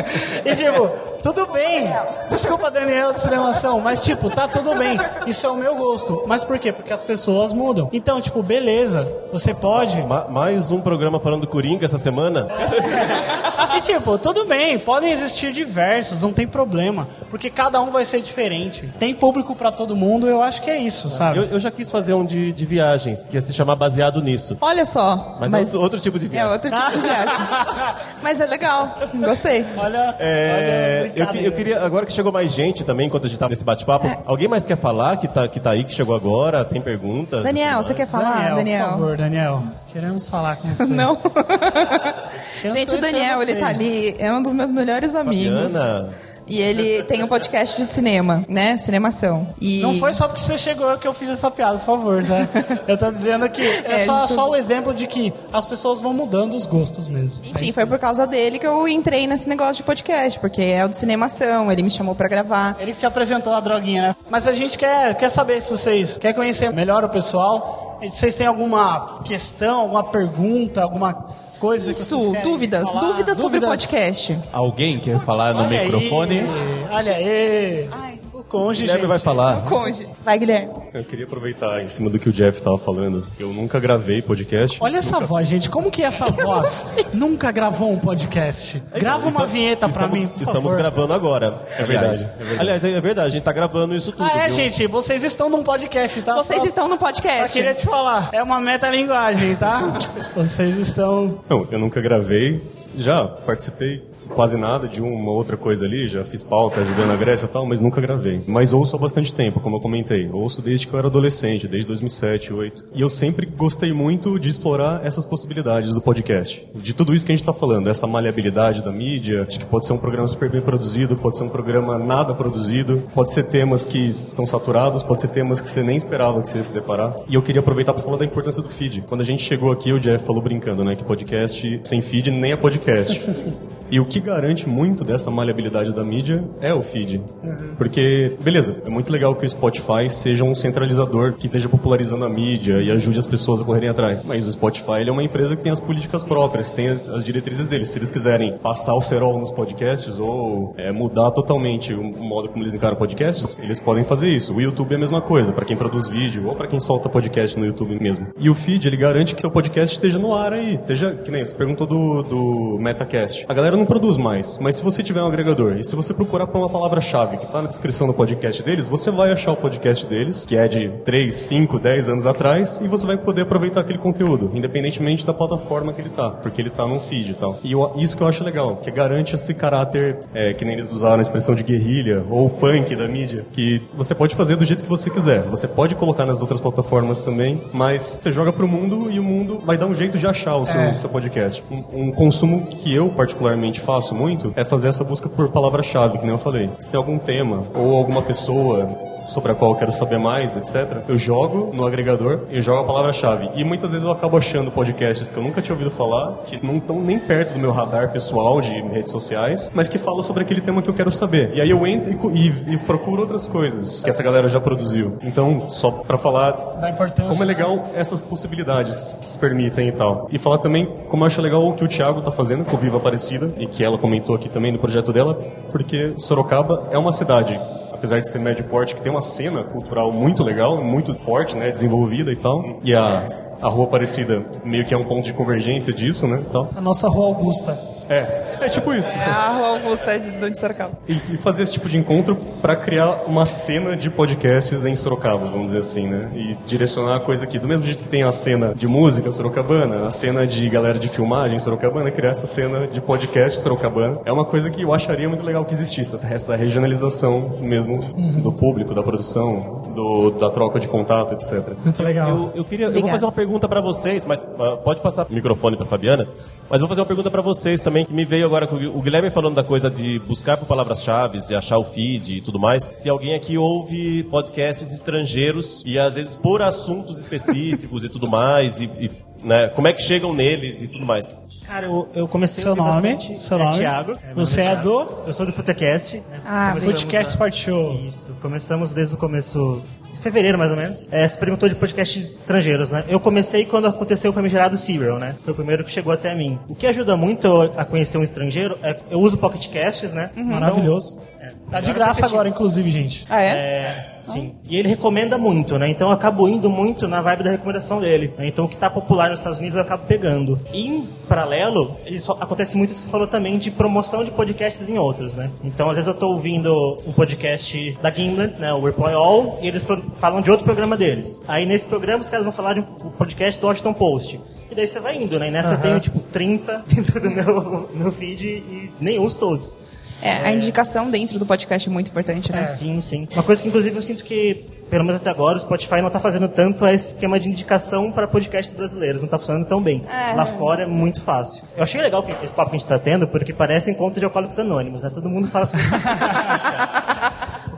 e tipo, tudo bem. Desculpa, Daniel, de cinemação, mas tipo, tá tudo bem. Isso é o meu gosto. Mas por quê? Porque as pessoas mudam. Então, tipo, beleza, você pode. Ma- mais um programa falando do Coringa essa semana. E tipo, tudo bem, podem existir diversos, não tem problema, porque cada um vai ser diferente. Tem público pra todo mundo, eu acho que é isso, sabe? Eu, eu já quis fazer um de, de viagens, que ia se chamar baseado nisso. Olha só. Mas, Mas, outro, outro tipo de é viagem. outro tipo de viagem. mas é legal. Gostei. Olha, É, olha, eu, eu queria, agora que chegou mais gente também, enquanto a gente tá nesse bate-papo, É. alguém mais quer falar que tá, que tá aí, que chegou agora? Tem perguntas? Daniel, você quer falar, Daniel? Por favor, Daniel. Queremos falar com você. Não. Gente, o Daniel, ele tá ali, é um dos meus melhores amigos. Fabiana, E ele tem um podcast de cinema, né? Cinemação. E... Não foi só porque você chegou que eu fiz essa piada, por favor, tá? Eu tô dizendo que é, É, só, gente, só o exemplo de que as pessoas vão mudando os gostos mesmo. É Enfim, isso foi por causa dele que eu entrei nesse negócio de podcast, porque é o de cinemação, ele me chamou pra gravar. Ele que te apresentou a droguinha, né? Mas a gente quer, quer saber se vocês querem conhecer melhor o pessoal. E se Vocês têm alguma questão, alguma pergunta, alguma coisa que Isso, querem dúvidas, falar? dúvidas sobre o podcast. Alguém quer falar no Olha microfone? Aí, olha aí. O conge, Guilherme gente. vai falar. Conge. Vai, Guilherme. Eu queria aproveitar em cima do que o Jeff tava falando. Eu nunca gravei podcast. Olha essa voz, gente. Como que é essa voz? Nunca gravou um podcast. Grava uma Está- vinheta pra estamos- mim, por Estamos favor. gravando agora. É verdade, é verdade. Aliás, é verdade, a gente tá gravando isso tudo. Ah, é, viu? gente, vocês estão num podcast, tá? Vocês Só- estão no Só podcast. queria te falar, é uma metalinguagem, tá? Vocês estão. Não, eu nunca gravei. Já participei quase nada de uma outra coisa ali, já fiz pauta ajudando a Grécia e tal, mas nunca gravei. Mas ouço há bastante tempo, como eu comentei. Ouço desde que eu era adolescente, desde 2007, 2008. E eu sempre gostei muito de explorar essas possibilidades do podcast. De tudo isso que a gente está falando, essa maleabilidade da mídia, de que pode ser um programa super bem produzido, pode ser um programa nada produzido, pode ser temas que estão saturados, pode ser temas que você nem esperava que você ia se deparar. E eu queria aproveitar para falar da importância do feed. Quando a gente chegou aqui, o Jeff falou brincando, né, que podcast sem feed nem é podcast. E o que garante muito dessa maleabilidade da mídia é o feed. Porque, beleza, é muito legal que o Spotify seja um centralizador que esteja popularizando a mídia e ajude as pessoas a correrem atrás. Mas o Spotify é uma empresa que tem as políticas próprias, que tem as, as diretrizes deles. Se eles quiserem passar o cerol nos podcasts ou é, mudar totalmente o modo como eles encaram podcasts, eles podem fazer isso. O YouTube é a mesma coisa, para quem produz vídeo ou para quem solta podcast no YouTube mesmo. E o feed, ele garante que seu podcast esteja no ar aí. Esteja, que nem você perguntou do, do Metacast. A galera não produz mais, mas se você tiver um agregador e se você procurar por uma palavra-chave que está na descrição do podcast deles, você vai achar o podcast deles, que é de 3, 5, 10 anos atrás, e você vai poder aproveitar aquele conteúdo, independentemente da plataforma que ele tá, porque ele tá num feed e tal. E eu- isso que eu acho legal, que garante esse caráter, é, que nem eles usaram a expressão de guerrilha, ou punk da mídia, que você pode fazer do jeito que você quiser. Você pode colocar nas outras plataformas também, mas você joga pro mundo e o mundo vai dar um jeito de achar o seu, É. seu podcast. Um, um consumo que eu particularmente faço muito é fazer essa busca por palavra-chave, que nem eu falei. Se tem algum tema ou alguma pessoa sobre a qual eu quero saber mais, etc., eu jogo no agregador e jogo a palavra-chave. E muitas vezes eu acabo achando podcasts que eu nunca tinha ouvido falar, que não estão nem perto do meu radar pessoal de redes sociais, mas que falam sobre aquele tema que eu quero saber. E aí eu entro e, e- e procuro outras coisas que essa galera já produziu. Então, só pra falar como é legal essas possibilidades que se permitem e tal. E falar também como eu acho legal o que o Thiago tá fazendo com o Viva Aparecida, e que ela comentou aqui também no projeto dela, porque Sorocaba é uma cidade apesar de ser médio porte, que tem uma cena cultural muito legal, muito forte, né, desenvolvida e tal. E a, a Rua Aparecida meio que é um ponto de convergência disso, né, e tal. A nossa rua Augusta. É, é tipo isso. É a Rua Augusta de, de Sorocaba. E, e fazer esse tipo de encontro para criar uma cena de podcasts em Sorocaba, vamos dizer assim, né? E direcionar a coisa aqui. Do mesmo jeito que tem a cena de música sorocabana, a cena de galera de filmagem sorocabana, criar essa cena de podcast sorocabana. É uma coisa que eu acharia muito legal que existisse, essa, essa regionalização mesmo do público, da produção, do, da troca de contato, etc. Muito legal. Eu, eu queria, eu vou fazer uma pergunta pra vocês, mas ah, pode passar o microfone pra Fabiana. Mas vou fazer uma pergunta pra vocês também, que me veio agora com o Guilherme falando da coisa de buscar por palavras-chave e achar o feed e tudo mais. Se alguém aqui ouve podcasts estrangeiros e às vezes por assuntos específicos e tudo mais, e, e, né, como é que chegam neles e tudo mais. Cara, eu, eu comecei Seu a ouvir nome? bastante. Seu é nome? Thiago. Você é do? Eu sou do Futecast. né? Ah, a- Part Show. Isso. Começamos desde o começo... Fevereiro, mais ou menos. É, você perguntou de podcasts estrangeiros, né? Eu comecei quando aconteceu o famigerado Serial, né? Foi o primeiro que chegou até mim. O que ajuda muito a conhecer um estrangeiro é... Eu uso Pocket Casts, né? Uhum. Maravilhoso. Então, é. Tá de graça agora, inclusive, gente. Ah, é? É, sim. E ele recomenda muito, né? Então eu acabo indo muito na vibe da recomendação dele. né? Então o que tá popular nos Estados Unidos eu acabo pegando. E em paralelo, ele só, acontece muito isso que você falou também de promoção de podcasts em outros, né? Então às vezes eu tô ouvindo um podcast da Gimlet, né? O Reply All, e eles falam de outro programa deles. Aí nesse programa os caras vão falar de um podcast do Washington Post. E daí você vai indo, né? E nessa eu Aham. tenho tipo 30 dentro do meu, meu feed e nem uso todos. É, a indicação dentro do podcast é muito importante, né? Sim, sim. Uma coisa que inclusive eu sinto que, pelo menos até agora, o Spotify não tá fazendo tanto é esquema de indicação para podcasts brasileiros, não tá funcionando tão bem. É. Lá fora é muito fácil. Eu achei legal esse papo que a gente tá tendo, porque parece encontro de alcoólicos anônimos, né? Todo mundo fala assim.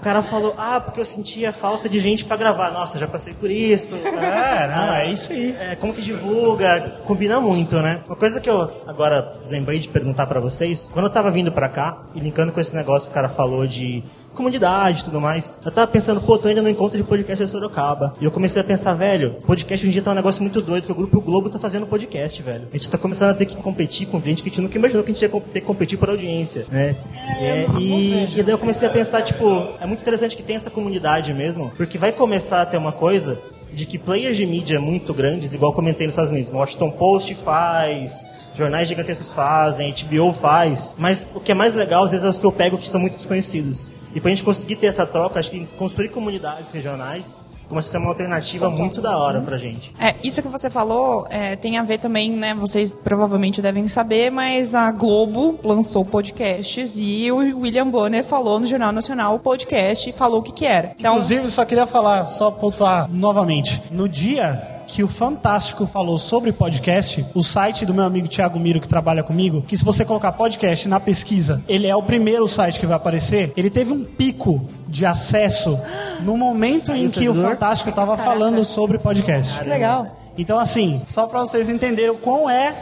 O cara falou, ah, porque eu sentia falta de gente pra gravar. Nossa, já passei por isso. É, não, é isso aí. É, como que divulga? Combina muito, né? Uma coisa que eu agora lembrei de perguntar pra vocês, quando eu tava vindo pra cá, e linkando com esse negócio que o cara falou de comunidade e tudo mais, eu tava pensando, pô, tô indo no encontro de podcast de Sorocaba. E eu comecei a pensar, velho, podcast hoje em dia tá um negócio muito doido, que o Grupo Globo tá fazendo podcast, velho. A gente tá começando a ter que competir com gente que a gente nunca imaginou que a gente ia ter que competir por audiência, né? É, e, e daí eu comecei a pensar, tipo, é muito interessante que tem essa comunidade mesmo, porque vai começar a ter uma coisa de que players de mídia muito grandes, igual comentei nos Estados Unidos, Washington Post faz, jornais gigantescos fazem, HBO faz, mas o que é mais legal às vezes é os que eu pego que são muito desconhecidos. E pra gente conseguir ter essa troca, acho que construir comunidades regionais como se uma alternativa muito da hora pra gente. É, isso que você falou é, tem a ver também, né? Vocês provavelmente devem saber, mas a Globo lançou podcasts e o William Bonner falou no Jornal Nacional o podcast e falou o que que era. Então, Inclusive, só queria falar, só pontuar novamente. No dia que o Fantástico falou sobre podcast, o site do meu amigo Thiago Miro, que trabalha comigo, que se você colocar podcast na pesquisa, ele é o primeiro site que vai aparecer, ele teve um pico de acesso no momento em que o? Fantástico estava falando sobre podcast. que legal. Então, assim, só pra vocês entenderem o quão é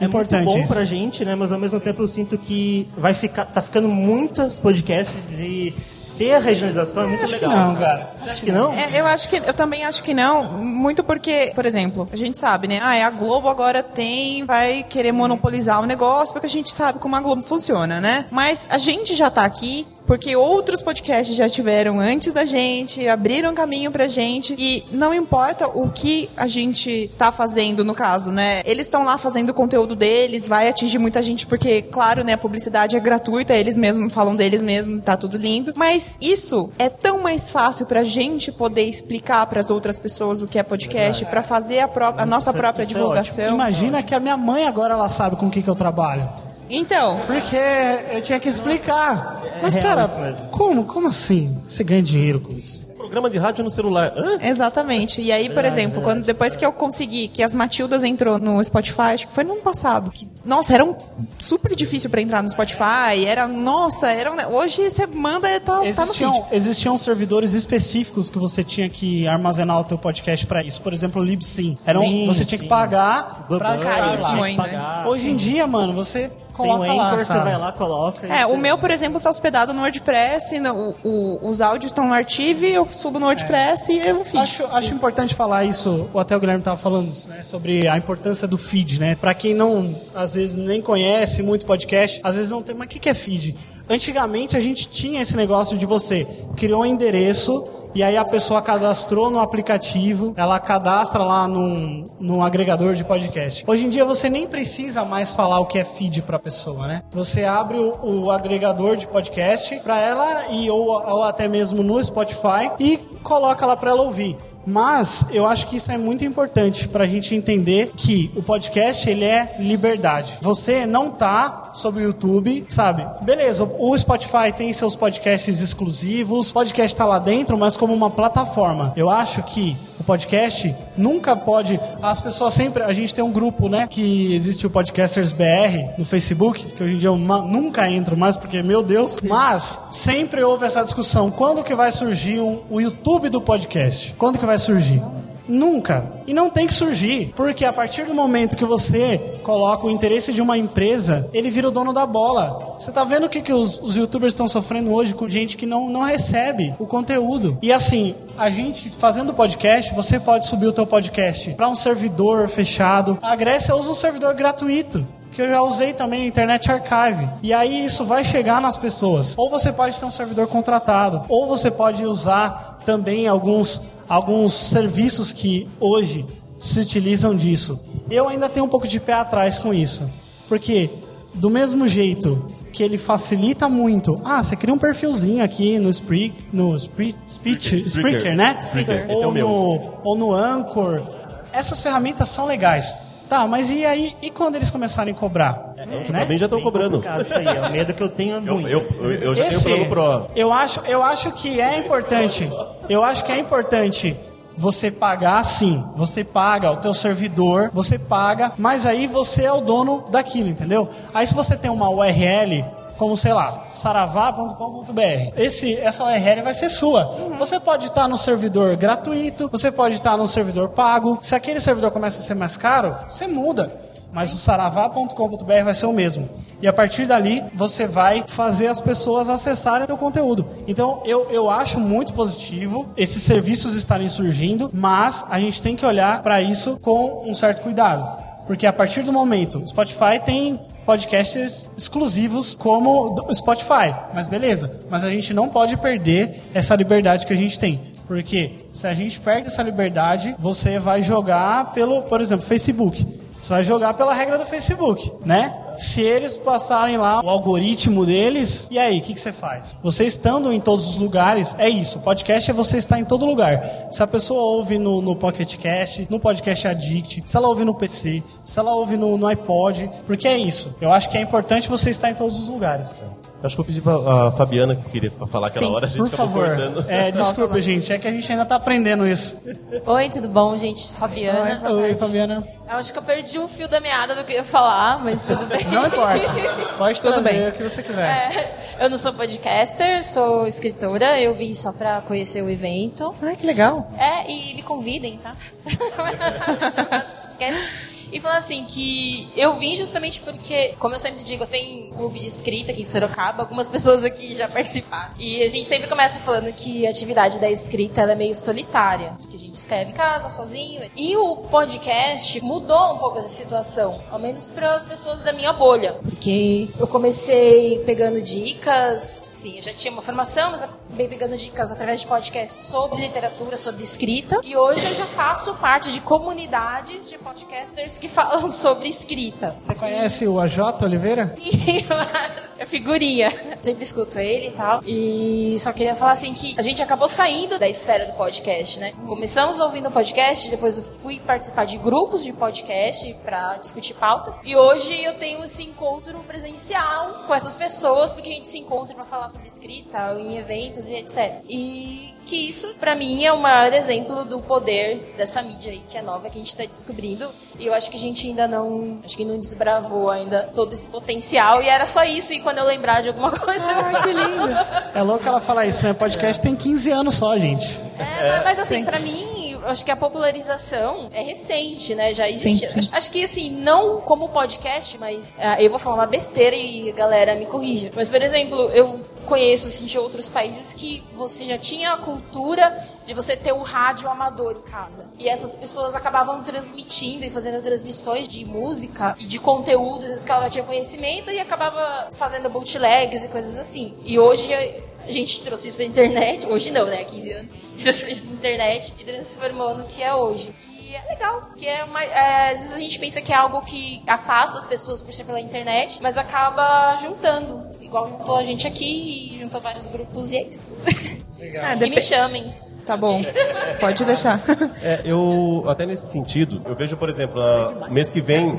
importante é muito bom isso. pra gente, né? Mas ao mesmo tempo eu sinto que vai ficar, tá ficando muitos podcasts e ter a regionalização é muito Acho que legal. não, cara. Você acha que não? É, eu acho que eu também acho que não, muito porque, por exemplo, a gente sabe, né? Ah, a Globo agora tem, vai querer monopolizar o negócio, porque a gente sabe como a Globo funciona, né? Mas a gente já tá aqui porque outros podcasts já tiveram antes da gente, abriram caminho pra gente e não importa o que a gente tá fazendo no caso, né? Eles estão lá fazendo o conteúdo deles, vai atingir muita gente porque, claro, né, a publicidade é gratuita, eles mesmos falam deles mesmos, tá tudo lindo, mas isso é tão mais fácil pra gente poder explicar pras outras pessoas o que é podcast, pra fazer a, pró- a nossa Isso é- própria isso é divulgação. ótimo. Imagina que a minha mãe agora ela sabe com o que, que eu trabalho. Então. Porque eu tinha que explicar. Mas pera, mesmo. como? Como assim? Você ganha dinheiro com isso? Programa de rádio no celular. Hã? Exatamente. E aí, por Verdade, exemplo, verdade. quando depois que eu consegui que as Matildas entrou no Spotify, acho que foi no ano passado, que nossa, era um super difícil pra entrar no Spotify, era nossa, era um, hoje você manda e tá, tá no feed. Existiam, servidores específicos que você tinha que armazenar o teu podcast pra isso. Por exemplo, o Libsyn. Era um- Sim, você tinha que pagar pra estar lá. ainda. pagar. Hoje em dia, mano, você Tem o coloca lá, Anchor, você sabe? vai lá, coloca. É, o tem- meu, por exemplo, tá hospedado no WordPress, no- o- o- os áudios estão no Archive, eu subo no WordPress e eu feed. Acho, acho importante falar isso, o até o Guilherme estava falando né, sobre a importância do feed, né? Para quem não, às vezes, nem conhece muito podcast, às vezes não tem, mas o que que é feed? Antigamente a gente tinha esse negócio de você criou um endereço e aí a pessoa cadastrou no aplicativo, ela cadastra lá num, num agregador de podcast. Hoje em dia você nem precisa mais falar o que é feed para a pessoa, né? Você abre o, o agregador de podcast para ela e ou, ou até mesmo no Spotify e coloca lá para ela ouvir. Mas eu acho que isso é muito importante para a gente entender que o podcast ele é liberdade. Você não tá sobre o YouTube, sabe? Beleza, o Spotify tem seus podcasts exclusivos, o podcast tá lá dentro, mas como uma plataforma. Eu acho que o podcast nunca pode. As pessoas sempre. A gente tem um grupo, né? Que existe o Podcasters BR no Facebook, que hoje em dia eu nunca entro mais, porque, meu Deus. Mas sempre houve essa discussão. Quando que vai surgir um- o YouTube do podcast? Quando que vai surgir? Nunca. E não tem que surgir. Porque a partir do momento que você coloca o interesse de uma empresa, ele vira o dono da bola. Você tá vendo o que, que os, os youtubers estão sofrendo hoje com gente que não, não recebe o conteúdo. E assim, a gente fazendo podcast, você pode subir o teu podcast para um servidor fechado. A Grécia usa um servidor gratuito que eu já usei também, Internet Archive. E aí isso vai chegar nas pessoas. Ou você pode ter um servidor contratado, ou você pode usar também alguns, alguns serviços que hoje se utilizam disso. Eu ainda tenho um pouco de pé atrás com isso. Porque do mesmo jeito que ele facilita muito. Ah, você cria um perfilzinho aqui no Spree, no Spree, Speech, Spreaker. Spreaker, né? Spreaker, é Ou, meu. no, ou no Anchor. Essas ferramentas são legais. Tá, mas e aí, e quando eles começarem a cobrar? Pra mim já estão cobrando. isso aí, é o medo que eu tenho Eu, muito. eu, eu, eu já Esse- tenho pro. Eu acho, eu acho que é importante. Eu acho que é importante você pagar sim. Você paga o teu servidor, você paga, mas aí você é o dono daquilo, entendeu? Aí se você tem uma URL como sei lá, saravá.com.br. Esse essa URL vai ser sua. Você pode estar no servidor gratuito, você pode estar no servidor pago. Se aquele servidor começa a ser mais caro, você muda mas o saravá.com.br vai ser o mesmo. E a partir dali, você vai fazer as pessoas acessarem o teu conteúdo. Então, eu, eu acho muito positivo esses serviços estarem surgindo, mas a gente tem que olhar para isso com um certo cuidado. Porque a partir do momento, o Spotify tem podcasts exclusivos como o Spotify. Mas beleza, mas a gente não pode perder essa liberdade que a gente tem. Porque se a gente perde essa liberdade, você vai jogar pelo, por exemplo, Facebook. Você vai jogar pela regra do Facebook, né? Se eles passarem lá o algoritmo deles, e aí, o que, que você faz? Você estando em todos os lugares, é isso. Podcast é você estar em todo lugar. Se a pessoa ouve no, no Pocket Cast, no Podcast Addict, se ela ouve no PC, se ela ouve no, no iPod, porque é isso. Eu acho que é importante você estar em todos os lugares. Acho que eu pedi pra a Fabiana que queria falar aquela Sim, hora, a gente por acabou favor. cortando. É, desculpa, gente, é que a gente ainda tá aprendendo isso. Oi, tudo bom, gente? Fabiana. Oi, Fabiana. Eu acho que eu perdi o fio da meada do que eu ia falar, mas tudo bem. Não importa. Pode Tudo bem. o que você quiser. É, eu não sou podcaster, sou escritora, eu vim só pra conhecer o evento. Ai, que legal. É, e me convidem, tá? E falando assim, que eu vim justamente porque, como eu sempre digo, eu tenho um clube de escrita aqui em Sorocaba, algumas pessoas aqui já participaram. E a gente sempre começa falando que a atividade da escrita é meio solitária, que a gente escreve em casa, sozinho. E o podcast mudou um pouco essa situação, ao menos para as pessoas da minha bolha. Porque eu comecei pegando dicas, sim, eu já tinha uma formação, mas acabei pegando dicas através de podcasts sobre literatura, sobre escrita. E hoje eu já faço parte de comunidades de podcasters que falam sobre escrita. Você conhece o AJ Oliveira? Sim, é figurinha. Sempre escuto ele e tal. E só queria falar assim que a gente acabou saindo da esfera do podcast, né? Começamos ouvindo podcast, depois eu fui participar de grupos de podcast pra discutir pauta. E hoje eu tenho esse encontro presencial com essas pessoas, porque a gente se encontra pra falar sobre escrita, em eventos e etc. E que isso, pra mim, é o maior exemplo do poder dessa mídia aí que é nova, que a gente tá descobrindo. E eu acho que a gente ainda não. Acho que não desbravou ainda todo esse potencial. E era só isso. E quando eu lembrar de alguma coisa. Ai, que lindo. É louco ela falar isso, né? Podcast tem 15 anos só, gente. É, mas assim, pra mim, acho que a popularização é recente, né? Já existe. Sim, sim. Acho que assim, não como podcast, mas ah, eu vou falar uma besteira e a galera me corrija. Mas, por exemplo, eu conheço assim, de outros países que você já tinha a cultura de você ter um rádio amador em casa. E essas pessoas acabavam transmitindo e fazendo transmissões de música e de conteúdos às vezes, que ela tinha conhecimento e acabava fazendo bootlegs e coisas assim. E hoje a gente trouxe isso pra internet, hoje não, né? 15 anos, a gente trouxe isso pra internet e transformou no que é hoje. E é legal, que é, uma, é, às vezes a gente pensa que é algo que afasta as pessoas por ser pela internet, mas acaba juntando. Igual juntou a gente aqui e juntou vários grupos e é isso. Ah, e depe- me chamem. Tá bom. Pode deixar. É, eu, até nesse sentido, eu vejo, por exemplo, a- mês que vem,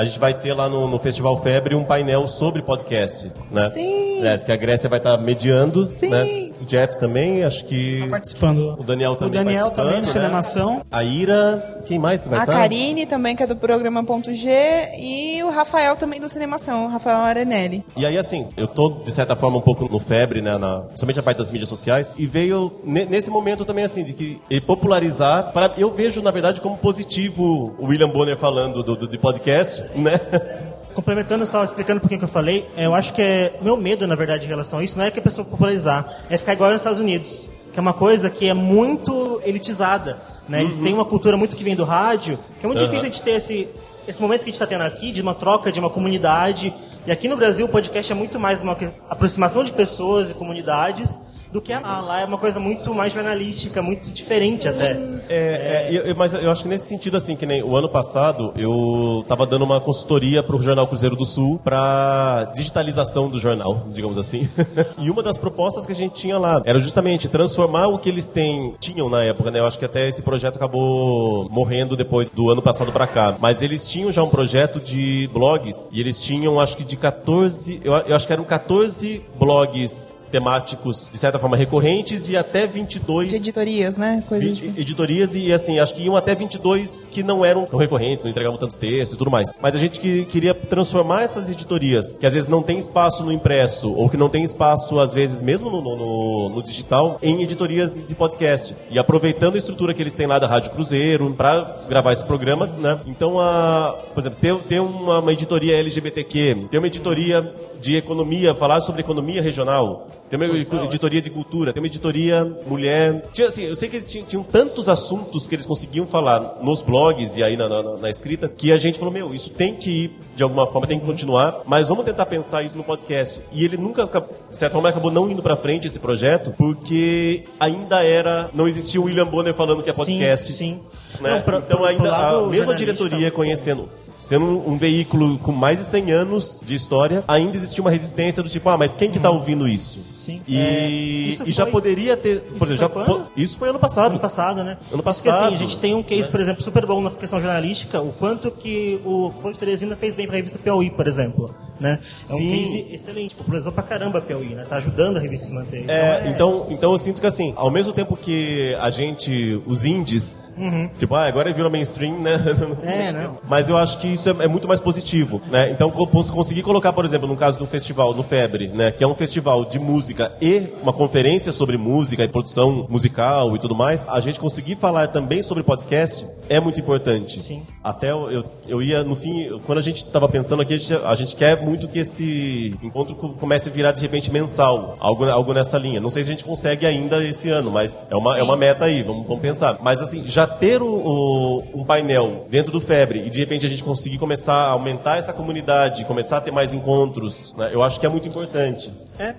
a gente vai ter lá no, no Festival Febre um painel sobre podcast, né? Sim. É, que a Grécia vai estar mediando, né? O Jeff também, acho que... participando. O Daniel O também Daniel participando, também, do né? Cinemação. A Ira, quem mais vai A estar? Karine também, que é do programa Ponto G, e o Rafael também do Cinemação, o Rafael Arenelli. E aí, assim, eu tô, de certa forma, um pouco no febre, né, na, somente a parte das mídias sociais, e veio ne- nesse momento também, assim, de que e popularizar, para eu vejo, na verdade, como positivo o William Bonner falando do, do, de podcast, né? Complementando só, explicando um pouquinho o que eu falei, é, eu acho que é, meu medo, na verdade, em relação a isso, não é que a pessoa popularizar, é ficar igual nos Estados Unidos, que é uma coisa que é muito elitizada, né? Eles Uhum. têm uma cultura muito que vem do rádio, que é muito Aham. difícil a gente ter esse, esse momento que a gente está tendo aqui, de uma troca, de uma comunidade, e aqui no Brasil o podcast é muito mais uma aproximação de pessoas e comunidades, do que lá. Lá é uma coisa muito mais jornalística, muito diferente até. É, é, eu- mas eu acho que nesse sentido, assim, que nem o ano passado, eu tava dando uma consultoria pro Jornal Cruzeiro do Sul pra digitalização do jornal, digamos assim. e uma das propostas que a gente tinha lá era justamente transformar o que eles têm, tinham na época, né? Eu acho que até esse projeto acabou morrendo depois do ano passado pra cá. Mas eles tinham já um projeto de blogs e eles tinham, acho que de 14, eu, eu acho que eram 14 blogs temáticos, de certa forma, recorrentes e até 22 De editorias, né? Coisas Vi- editorias e assim, acho que iam até 22 que não eram recorrentes, não entregavam tanto texto e tudo mais. Mas a gente que, queria transformar essas editorias, que às vezes não tem espaço no impresso, ou que não tem espaço, às vezes, mesmo no, no- no- no digital, em editorias de podcast. E aproveitando a estrutura que eles têm lá da Rádio Cruzeiro, para gravar esses programas, né? Então, a, por exemplo, ter, ter uma, uma editoria LGBTQ, ter uma editoria de economia, falar sobre economia regional, tem uma editoria de cultura, tem uma editoria mulher. Tinha, assim, eu sei que tinha, tinham tantos assuntos que eles conseguiam falar nos blogs e aí na, na- na escrita, que a gente falou, meu, isso tem que ir, de alguma forma, tem que continuar, mas vamos tentar pensar isso no podcast. E ele nunca, de certa forma, acabou não indo pra frente esse projeto, porque ainda era, não existia o William Bonner falando que é podcast. Sim, né? Não, pro- então ainda a mesma diretoria conhecendo sendo um, um veículo com mais de 100 anos de história, ainda existia uma resistência do tipo, ah, mas quem que tá ouvindo isso? Sim. E, É, isso e já foi- poderia ter. isso Por exemplo, já po- isso foi ano passado. Ano passado, né? Ano passado. assim, a gente tem um case, né? por exemplo, super bom na questão jornalística, o quanto que o Fonte Teresina fez bem pra revista Piauí, por exemplo. Né? É um case excelente, popularizou pra caramba a Piauí, né? Tá ajudando a revista a se manter. É, então, então eu sinto que assim, ao mesmo tempo que a gente, os indies, Uhum. tipo, ah, agora virou mainstream, né? É, né? Mas eu acho que isso é, é muito mais positivo, né? Então, co- cons- conseguir colocar, por exemplo, no caso do festival, no Febre, né? Que é um festival de música e uma conferência sobre música e produção musical e tudo mais, a gente conseguir falar também sobre podcast é muito importante. Sim. Até eu, eu, eu ia, no fim, quando a gente estava pensando aqui, a gente, a gente quer muito que esse encontro co- comece a virar, de repente, mensal. Algo, algo nessa linha. Não sei se a gente consegue ainda esse ano, mas é uma, é uma meta aí, vamos, vamos pensar. Mas, assim, já ter o, o- um painel dentro do Febre e, de repente, a gente conseguir começar a aumentar essa comunidade, começar a ter mais encontros, né, eu acho que é muito importante.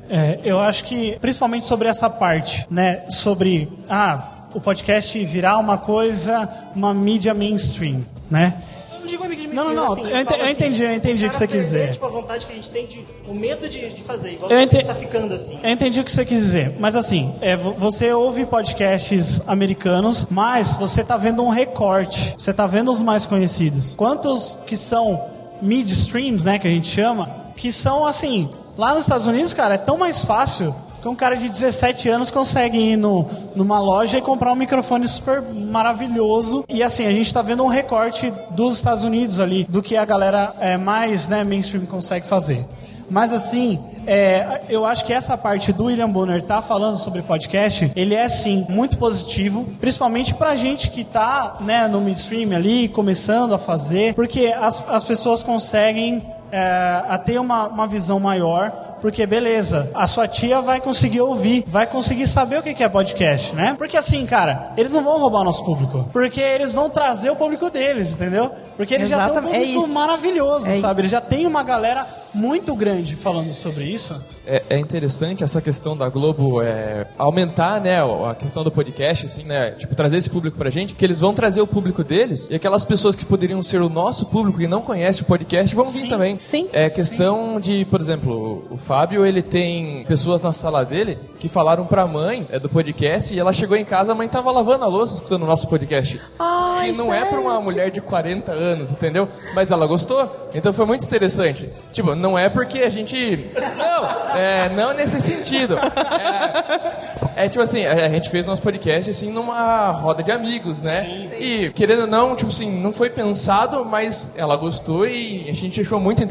É, eu acho que, principalmente sobre essa parte, né? Sobre, ah, o podcast virar uma coisa, uma mídia mainstream, né? Eu não Não, não, não, assim, eu falo eu entendi, eu entendi o que você quis perder, dizer. Tipo, a vontade que a gente tem de... O medo de, de fazer, igual Eu a ente- gente tá ficando assim. Eu entendi o que você quis dizer, mas assim, é, vo- você ouve podcasts americanos, mas você tá vendo um recorte, você tá vendo os mais conhecidos. Quantos que são mid-streams, né, que a gente chama, que são assim, lá nos Estados Unidos, cara, é tão mais fácil que um cara de 17 anos consegue ir no, numa loja e comprar um microfone super maravilhoso. E assim, a gente tá vendo um recorte dos Estados Unidos ali, do que a galera é, mais né, mainstream consegue fazer. Mas assim, é, eu acho que essa parte do William Bonner tá falando sobre podcast, ele é sim muito positivo, principalmente pra gente que tá né, no midstream ali, começando a fazer, porque as, as pessoas conseguem é, a ter uma, uma visão maior, porque beleza, a sua tia vai conseguir ouvir, vai conseguir saber o que é podcast, né? Porque assim, cara, eles não vão roubar o nosso público, porque eles vão trazer o público deles, entendeu? Porque eles já têm um Exatamente, é público isso. maravilhoso, É sabe? isso. Eles já tem uma galera muito grande falando sobre isso. É, é interessante essa questão da Globo é, aumentar, né, a questão do podcast, assim, né, tipo, trazer esse público pra gente, que eles vão trazer o público deles e aquelas pessoas que poderiam ser o nosso público e não conhecem o podcast vão vir também. Sim. É questão de, por exemplo, o Fábio, ele tem pessoas na sala dele que falaram pra mãe é, do podcast e ela chegou em casa, a mãe tava lavando a louça escutando o nosso podcast. Ai, que não é pra sério? uma mulher de 40 anos, entendeu? Mas ela gostou, então foi muito interessante. Tipo, não é porque a gente. Não, é, não nesse sentido. É, é tipo assim, a gente fez nosso podcast assim numa roda de amigos, né? E querendo ou não, tipo assim, não foi pensado, mas ela gostou e a gente achou muito interessante.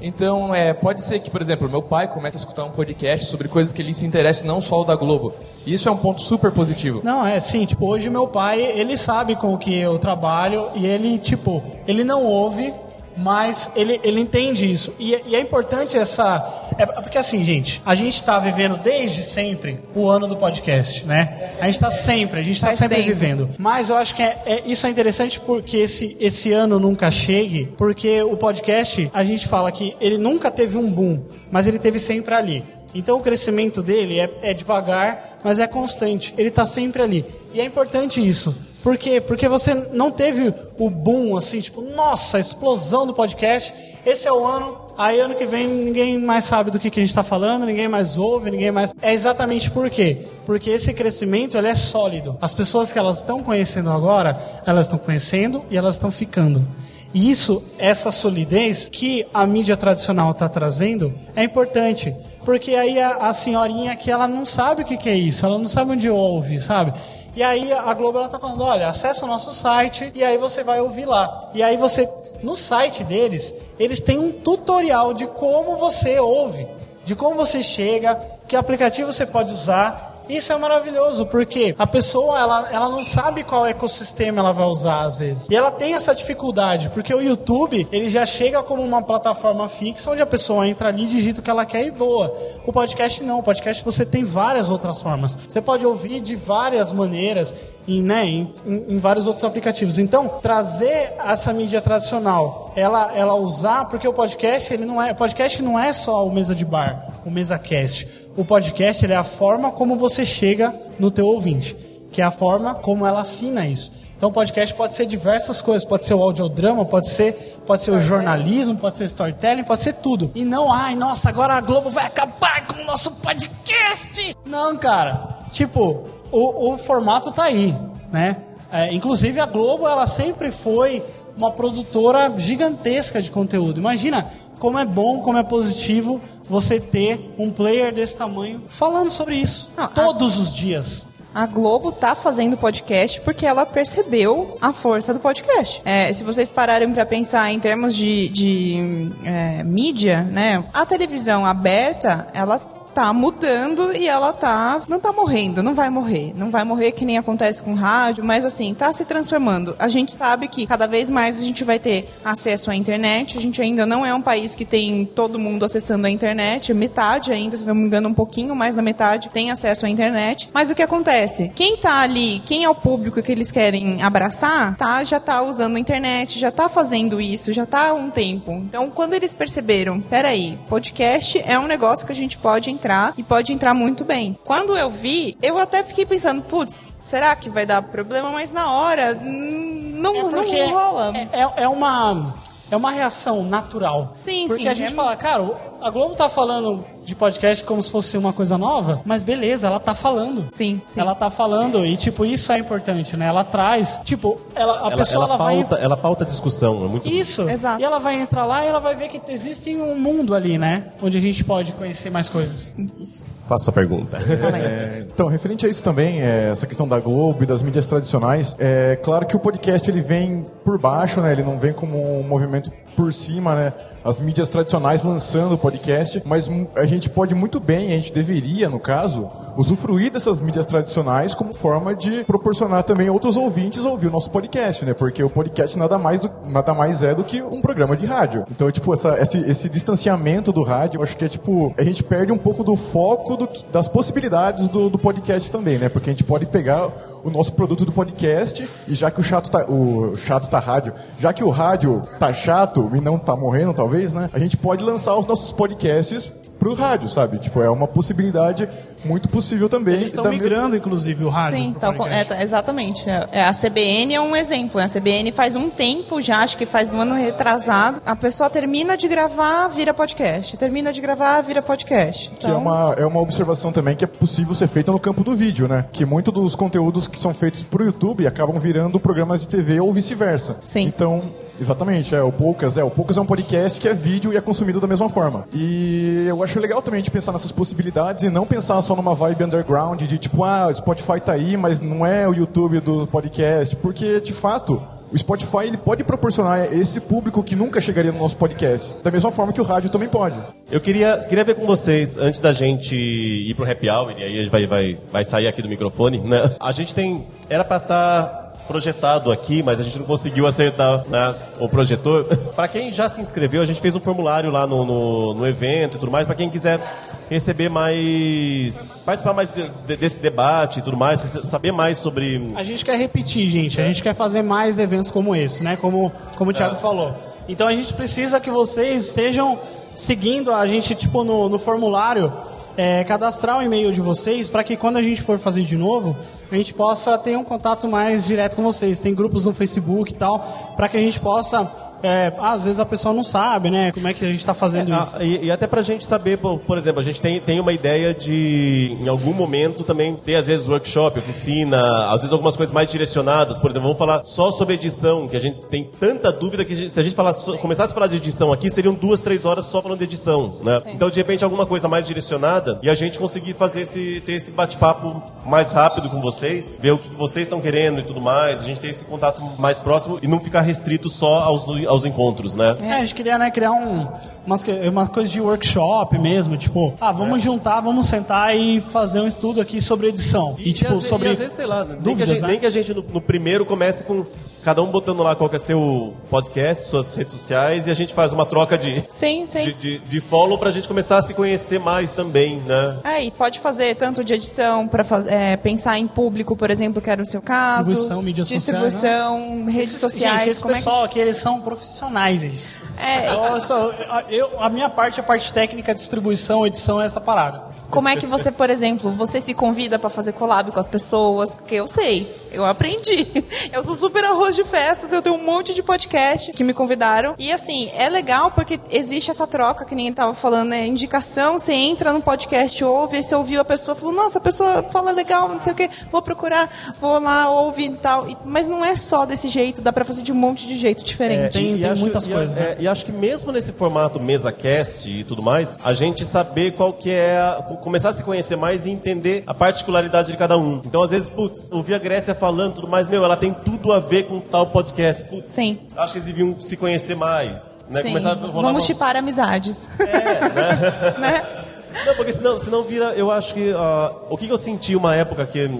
Então, é, pode ser que, por exemplo, meu pai comece a escutar um podcast sobre coisas que ele se interessa, não só o da Globo. E isso é um ponto super positivo. Não, é sim, tipo, hoje meu pai, ele sabe com o que eu trabalho e ele, tipo, ele não ouve, mas ele, ele entende isso. E, é- e é importante essa. É, porque assim, gente, a gente tá vivendo desde sempre o ano do podcast, né? A gente tá sempre, a gente tá Faz sempre tempo. vivendo. Mas eu acho que é, é- isso é interessante porque esse, esse ano nunca chegue, porque o podcast, a gente fala que ele nunca teve um boom, mas ele teve sempre ali. Então o crescimento dele é, é devagar, mas é constante. Ele está sempre ali. E é importante isso. Por quê? Porque você não teve o boom, assim, tipo, nossa, explosão do podcast. Esse é o ano, aí ano que vem ninguém mais sabe do que, que a gente está falando, ninguém mais ouve, ninguém mais. É exatamente por quê? Porque esse crescimento ele é sólido. As pessoas que elas estão conhecendo agora, elas estão conhecendo e elas estão ficando. E isso, essa solidez que a mídia tradicional está trazendo, é importante. Porque aí a, a senhorinha que ela não sabe o que, que é isso, ela não sabe onde ouve, sabe? E aí a Globo ela tá falando, olha, acessa o nosso site e aí você vai ouvir lá. E aí você, no site deles, eles têm um tutorial de como você ouve, de como você chega, que aplicativo você pode usar. Isso é maravilhoso, porque a pessoa ela, ela não sabe qual ecossistema ela vai usar às vezes. E ela tem essa dificuldade, porque o YouTube, ele já chega como uma plataforma fixa onde a pessoa entra ali, digita o que ela quer e boa. O podcast não, o podcast você tem várias outras formas. Você pode ouvir de várias maneiras em, né, em, em- vários outros aplicativos. Então, trazer essa mídia tradicional, ela, ela usar, porque o podcast, ele não é, podcast não é só o mesa de bar, o mesa cast. O podcast é a forma como você chega no teu ouvinte. que é a forma como ela assina isso. Então, o podcast pode ser diversas coisas. Pode ser o audiodrama, pode ser, pode ser o jornalismo, pode ser o storytelling, pode ser tudo. E não, ai, nossa, agora a Globo vai acabar com o nosso podcast. Não, cara. Tipo, o, o formato tá aí, né? É, inclusive, a Globo, ela sempre foi uma produtora gigantesca de conteúdo. Imagina como é bom, como é positivo você ter um player desse tamanho falando sobre isso todos os dias. A Globo tá fazendo podcast porque ela percebeu a força do podcast. É, se vocês pararem para pensar em termos de, de é, mídia, né? A televisão aberta, ela tá mudando e ela tá não tá morrendo, não vai morrer, não vai morrer que nem acontece com rádio, mas assim, tá se transformando. A gente sabe que cada vez mais a gente vai ter acesso à internet. A gente ainda não é um país que tem todo mundo acessando a internet, metade ainda, se não me engano, um pouquinho mais da metade tem acesso à internet. Mas o que acontece? Quem tá ali, quem é o público que eles querem abraçar, tá já tá usando a internet, já tá fazendo isso, já tá há um tempo. Então, quando eles perceberam, peraí, podcast é um negócio que a gente pode entrar e pode entrar muito bem. Quando eu vi, eu até fiquei pensando, putz, será que vai dar problema? Mas na hora, hum, não, É porque não rola. É, é- é uma é uma reação natural. Sim, Porque sim, a gente é- fala, cara, a Globo tá falando de podcast como se fosse uma coisa nova, mas beleza, ela tá falando. Sim, Ela tá falando e tipo isso é importante, né? Ela traz, tipo, ela, a ela, pessoa ela ela vai pauta, ela pauta a discussão, é muito isso. E ela vai entrar lá e ela vai ver que existe um mundo ali, né? Onde a gente pode conhecer mais coisas. Isso. Faça sua pergunta. É, então, referente a isso também, é, essa questão da Globo e das mídias tradicionais, é claro que o podcast ele vem por baixo, né? Ele não vem como um movimento por cima, né? As mídias tradicionais lançando o podcast, mas a gente pode muito bem, a gente deveria, no caso, usufruir dessas mídias tradicionais como forma de proporcionar também outros ouvintes ouvir o nosso podcast, né? Porque o podcast nada mais, do- nada mais é do que um programa de rádio. Então, tipo, essa, esse, esse distanciamento do rádio, eu acho que é tipo, a gente perde um pouco do foco do das possibilidades do, do podcast também, né? Porque a gente pode pegar o nosso produto do podcast e já que o chato tá, o chato tá rádio, já que o rádio tá chato e não tá morrendo talvez, né? A gente pode lançar os nossos podcasts pro rádio, sabe? Tipo, é uma possibilidade muito possível também. Eles estão Da mesma- migrando, inclusive, o rádio. Sim, podcast. é, tá- exatamente. É, é, a CBN é um exemplo. né? A CBN faz um tempo já, acho que faz um ano retrasado. A pessoa termina de gravar, vira podcast. Termina de gravar, vira podcast. Que é Então, uma, é uma observação também que é possível ser feita no campo do vídeo, né? Que muitos dos conteúdos que são feitos pro YouTube acabam virando programas de TV ou vice-versa. Sim. Então, exatamente, é o Poucas, é, o Poucas é um podcast que é vídeo e é consumido da mesma forma. E eu acho legal também de pensar nessas possibilidades e não pensar só numa vibe underground de tipo, ah, o Spotify tá aí, mas não é o YouTube do podcast, porque de fato o Spotify ele pode proporcionar esse público que nunca chegaria no nosso podcast, da mesma forma que o rádio também pode. Eu queria, queria ver com vocês, antes da gente ir pro happy hour, e aí a gente vai, vai, vai sair aqui do microfone, né? A gente tem. Era pra estar projetado aqui, mas a gente não conseguiu acertar né, o projetor. Pra quem já se inscreveu, a gente fez um formulário lá no, no, no evento e tudo mais, pra quem quiser receber mais. participar mais de- de- desse debate e tudo mais, saber mais sobre. A gente quer repetir, gente. A gente quer fazer mais eventos como esse, né? Como, como o Thiago É. falou. Então a gente precisa que vocês estejam seguindo a gente, tipo, no, no formulário, é, cadastrar o e-mail de vocês para que quando a gente for fazer de novo, a gente possa ter um contato mais direto com vocês. Tem grupos no Facebook e tal, para que a gente possa. É, às vezes a pessoa não sabe, né? Como é que a gente está fazendo isso. Ah, e, e até pra gente saber, por, por exemplo, a gente tem, tem uma ideia de, em algum momento, também ter, às vezes, workshop, oficina, às vezes algumas coisas mais direcionadas. Por exemplo, vamos falar só sobre edição, que a gente tem tanta dúvida que a gente- se a gente falar, começasse a falar de edição aqui, seriam duas, três horas só falando de edição, né? Então, de repente, alguma coisa mais direcionada e a gente conseguir fazer esse, ter esse bate-papo mais rápido com vocês, ver o que vocês estão querendo e tudo mais, a gente ter esse contato mais próximo e não ficar restrito só aos, aos encontros, né? É, a gente queria né, criar um, umas, umas coisas de workshop mesmo, tipo, ah, vamos juntar, vamos sentar e fazer um estudo aqui sobre edição. E, tipo, às, ve- sobre e às vezes, sei lá, nem, que a dúvidas, gente, né? nem que a gente no, no primeiro comece com cada um botando lá qual que é seu podcast, suas redes sociais, e a gente faz uma troca de, Sim, sim. de, de, de follow pra gente começar a se conhecer mais também, né? É, e pode fazer tanto de edição para pensar em público, por exemplo, que era o seu caso. Distribuição, mídias Distribuição, redes Esses- sociais. Gente, esse como pessoal aqui, eles são profissionais, eles. É, Eu, sou- eu- a minha parte, a parte técnica, distribuição, edição é essa parada. Como é que você, por exemplo, você se convida para fazer collab com as pessoas? Porque eu sei, eu aprendi. Eu sou super arroz de festas, eu tenho um monte de podcast que me convidaram. E assim, é legal porque existe essa troca, que nem ele tava falando, né? Indicação, você entra no podcast, ouve, aí você ouviu a pessoa, falou, nossa, a pessoa fala legal, não sei o quê, vou procurar, vou lá, ouve e tal. E- Mas não é só desse jeito, dá pra fazer de um monte de jeito diferente. É, e- e acho- e, é, e acho que mesmo nesse formato mesa cast e tudo mais, a gente saber qual que é a, começar a se conhecer mais e entender a particularidade de cada um. Então, às vezes, putz, ouvir a Grécia falando tudo mais, meu, ela tem tudo a ver com tal podcast. Putz, Sim. Acho que eles deviam se conhecer mais. Né? Sim. Vamos chipar amizades. Não, porque senão, senão vira, eu acho que ah, o que, que eu senti uma época que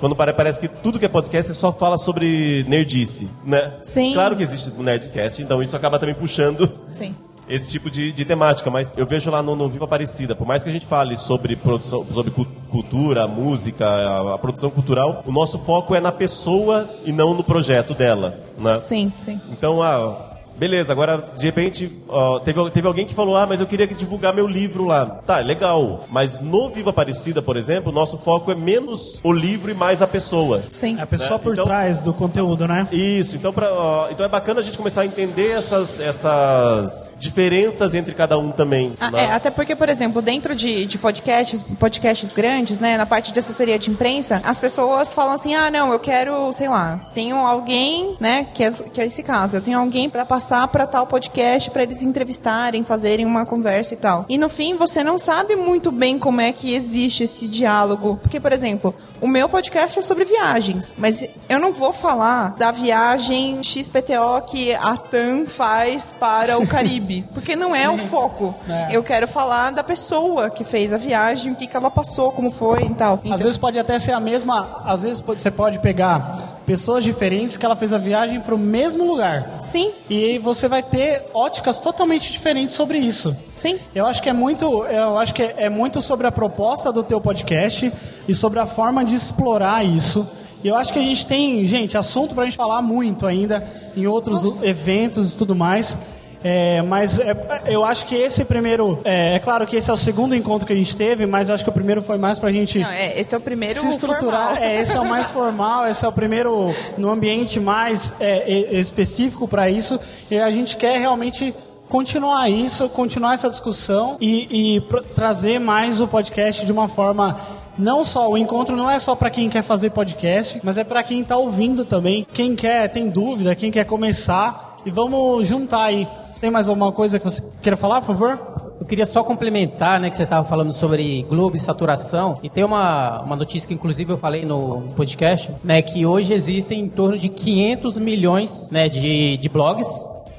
quando pare- parece que tudo que é podcast só fala sobre nerdice, né? Sim. Claro que existe o nerdcast, então isso acaba também puxando Sim. Esse tipo de, de temática, mas eu vejo lá no, no Viva Aparecida, por mais que a gente fale sobre produção, sobre cu- cultura, música, a, a produção cultural, o nosso foco é na pessoa e não no projeto dela, né? Sim, sim. Então, ah, beleza, agora de repente ó, teve, teve alguém que falou: Ah, mas eu queria divulgar meu livro lá. Tá, legal. Mas no Viva Aparecida, por exemplo, nosso foco é menos o livro e mais a pessoa. Sim. É a pessoa Né? por Então- trás do conteúdo, né? Isso, então, pra, ó, então é bacana a gente começar a entender essas, essas diferenças entre cada um também. Ah, né? é, até porque, por exemplo, dentro de, de podcasts, podcasts grandes, né, na parte de assessoria de imprensa, as pessoas falam assim, ah, não, eu quero, sei lá, tenho alguém, né, que é, que é esse caso, eu tenho alguém para passar para tal podcast para eles entrevistarem, fazerem uma conversa e tal. E no fim, você não sabe muito bem como é que existe esse diálogo, porque, por exemplo, o meu podcast é sobre viagens, mas eu não vou falar da viagem XPTO que a TAM faz para o Caribe, porque não é o foco. É. Eu quero falar da pessoa que fez a viagem, o que, que ela passou, como foi e tal. Às vezes pode até ser a mesma. Às vezes você pode pegar pessoas diferentes que ela fez a viagem para o mesmo lugar. Sim. E você vai ter óticas totalmente diferentes sobre isso. Sim. Eu acho que é muito, eu acho que é, é muito sobre a proposta do teu podcast e sobre a forma de explorar isso. E eu acho que a gente tem, gente, assunto pra gente falar muito ainda em outros eventos e tudo mais. É, mas é, eu acho que esse primeiro. É, é claro que esse é o segundo encontro que a gente teve, mas eu acho que o primeiro foi mais pra gente Não, é, esse é o primeiro se estruturar. formal. É, esse é o mais formal, esse é o primeiro no ambiente mais é, específico para isso. E a gente quer realmente continuar isso, continuar essa discussão e, e trazer mais o podcast de uma forma. Não só, o encontro não é só para quem quer fazer podcast, mas é para quem está ouvindo também. Quem quer, tem dúvida, quem quer começar. E vamos juntar aí. Você tem mais alguma coisa que você queira falar, por favor? Eu queria só complementar, né, que você estava falando sobre Globo e saturação, e tem uma, uma notícia que inclusive eu falei no podcast, né, que hoje existem em torno de 500 milhões, né, de, de blogs,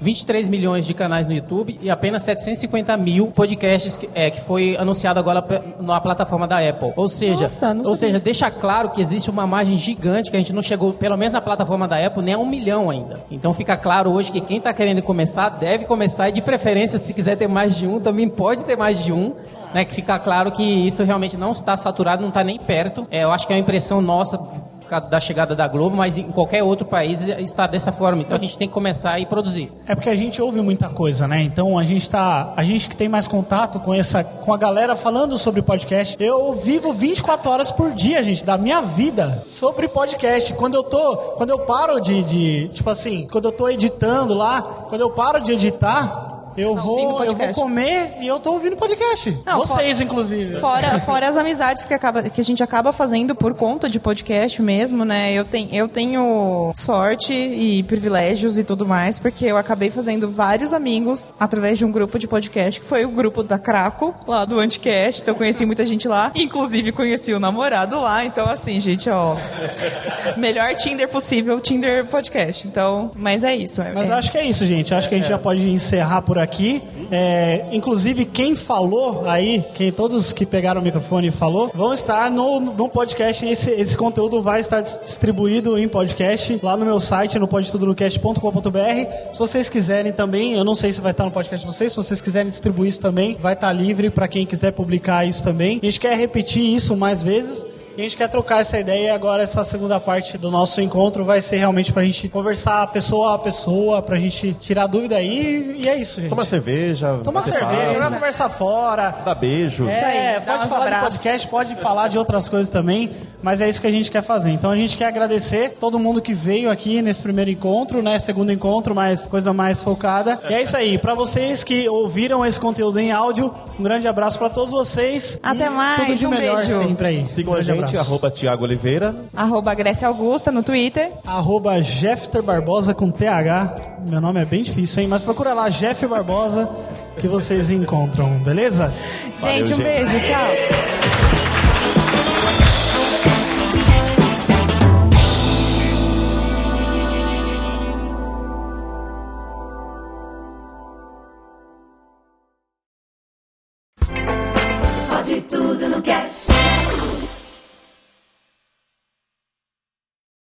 23 milhões de canais no YouTube e apenas 750 mil podcasts que, é, que foi anunciado agora na plataforma da Apple. Ou seja, Nossa, ou seja, deixa claro que existe uma margem gigante que a gente não chegou, pelo menos na plataforma da Apple, nem a um milhão ainda. Então fica claro hoje que quem está querendo começar deve começar e de preferência, se quiser ter mais de um, também pode ter mais de um. Né, que fica claro que isso realmente não está saturado, não está nem perto. É, eu acho que é uma impressão nossa da chegada da Globo, mas em qualquer outro país está dessa forma. Então a gente tem que começar e produzir. É porque a gente ouve muita coisa, né? Então a gente tá, a gente que tem mais contato com essa, com a galera falando sobre podcast. Eu vivo 24 horas por dia, gente, da minha vida sobre podcast. Quando eu tô, quando eu paro de, de tipo assim, quando eu tô editando lá, quando eu paro de editar, eu vou, eu vou comer e eu tô ouvindo podcast. Não, Vocês, fora- inclusive. Fora, fora as amizades que, acaba, que a gente acaba fazendo por conta de podcast mesmo, né? Eu, tenho eu tenho sorte e privilégios e tudo mais, porque eu acabei fazendo vários amigos através de um grupo de podcast, que foi o grupo da Craco, lá do Anticast. Então eu conheci muita gente lá. Inclusive conheci o namorado lá. Então, assim, gente, ó. Melhor Tinder possível, Tinder Podcast. Então, mas é isso. Mas é, eu acho que é isso, gente. Acho que a gente já pode encerrar por aqui. É, inclusive, quem falou aí, quem todos que pegaram o microfone e falou, vão estar no, no podcast. Esse, esse conteúdo vai estar dis- distribuído em podcast lá no meu site, no podtudonocast.com.br. Se vocês quiserem também, eu não sei se vai estar no podcast de vocês, se vocês quiserem distribuir isso também, vai estar livre para quem quiser publicar isso também. A gente quer repetir isso mais vezes. E a gente quer trocar essa ideia e agora essa segunda parte do nosso encontro vai ser realmente pra gente conversar pessoa a pessoa, pra gente tirar dúvida aí e é isso, gente. Toma cerveja. Toma cerveja, papo, jogar conversa fora. Dá beijo. É, dá pode falar de abraços. podcast, pode falar de outras coisas também, mas é isso que a gente quer fazer. Então a gente quer agradecer todo mundo que veio aqui nesse primeiro encontro, né? Segundo encontro, mas coisa mais focada. E é isso aí. Pra vocês que ouviram esse conteúdo em áudio, um grande abraço pra todos vocês. Até mais, Tudo de um melhor beijo. sempre aí. Sigam a Grande gente, abraço. arroba Tiago Oliveira. Arroba Grécia Augusta no Twitter. Arroba Jeffter Barbosa com TH. Meu nome é bem difícil, hein? Mas procura lá, Jeff Barbosa, que vocês encontram, beleza? Gente, um gente. beijo. Tchau.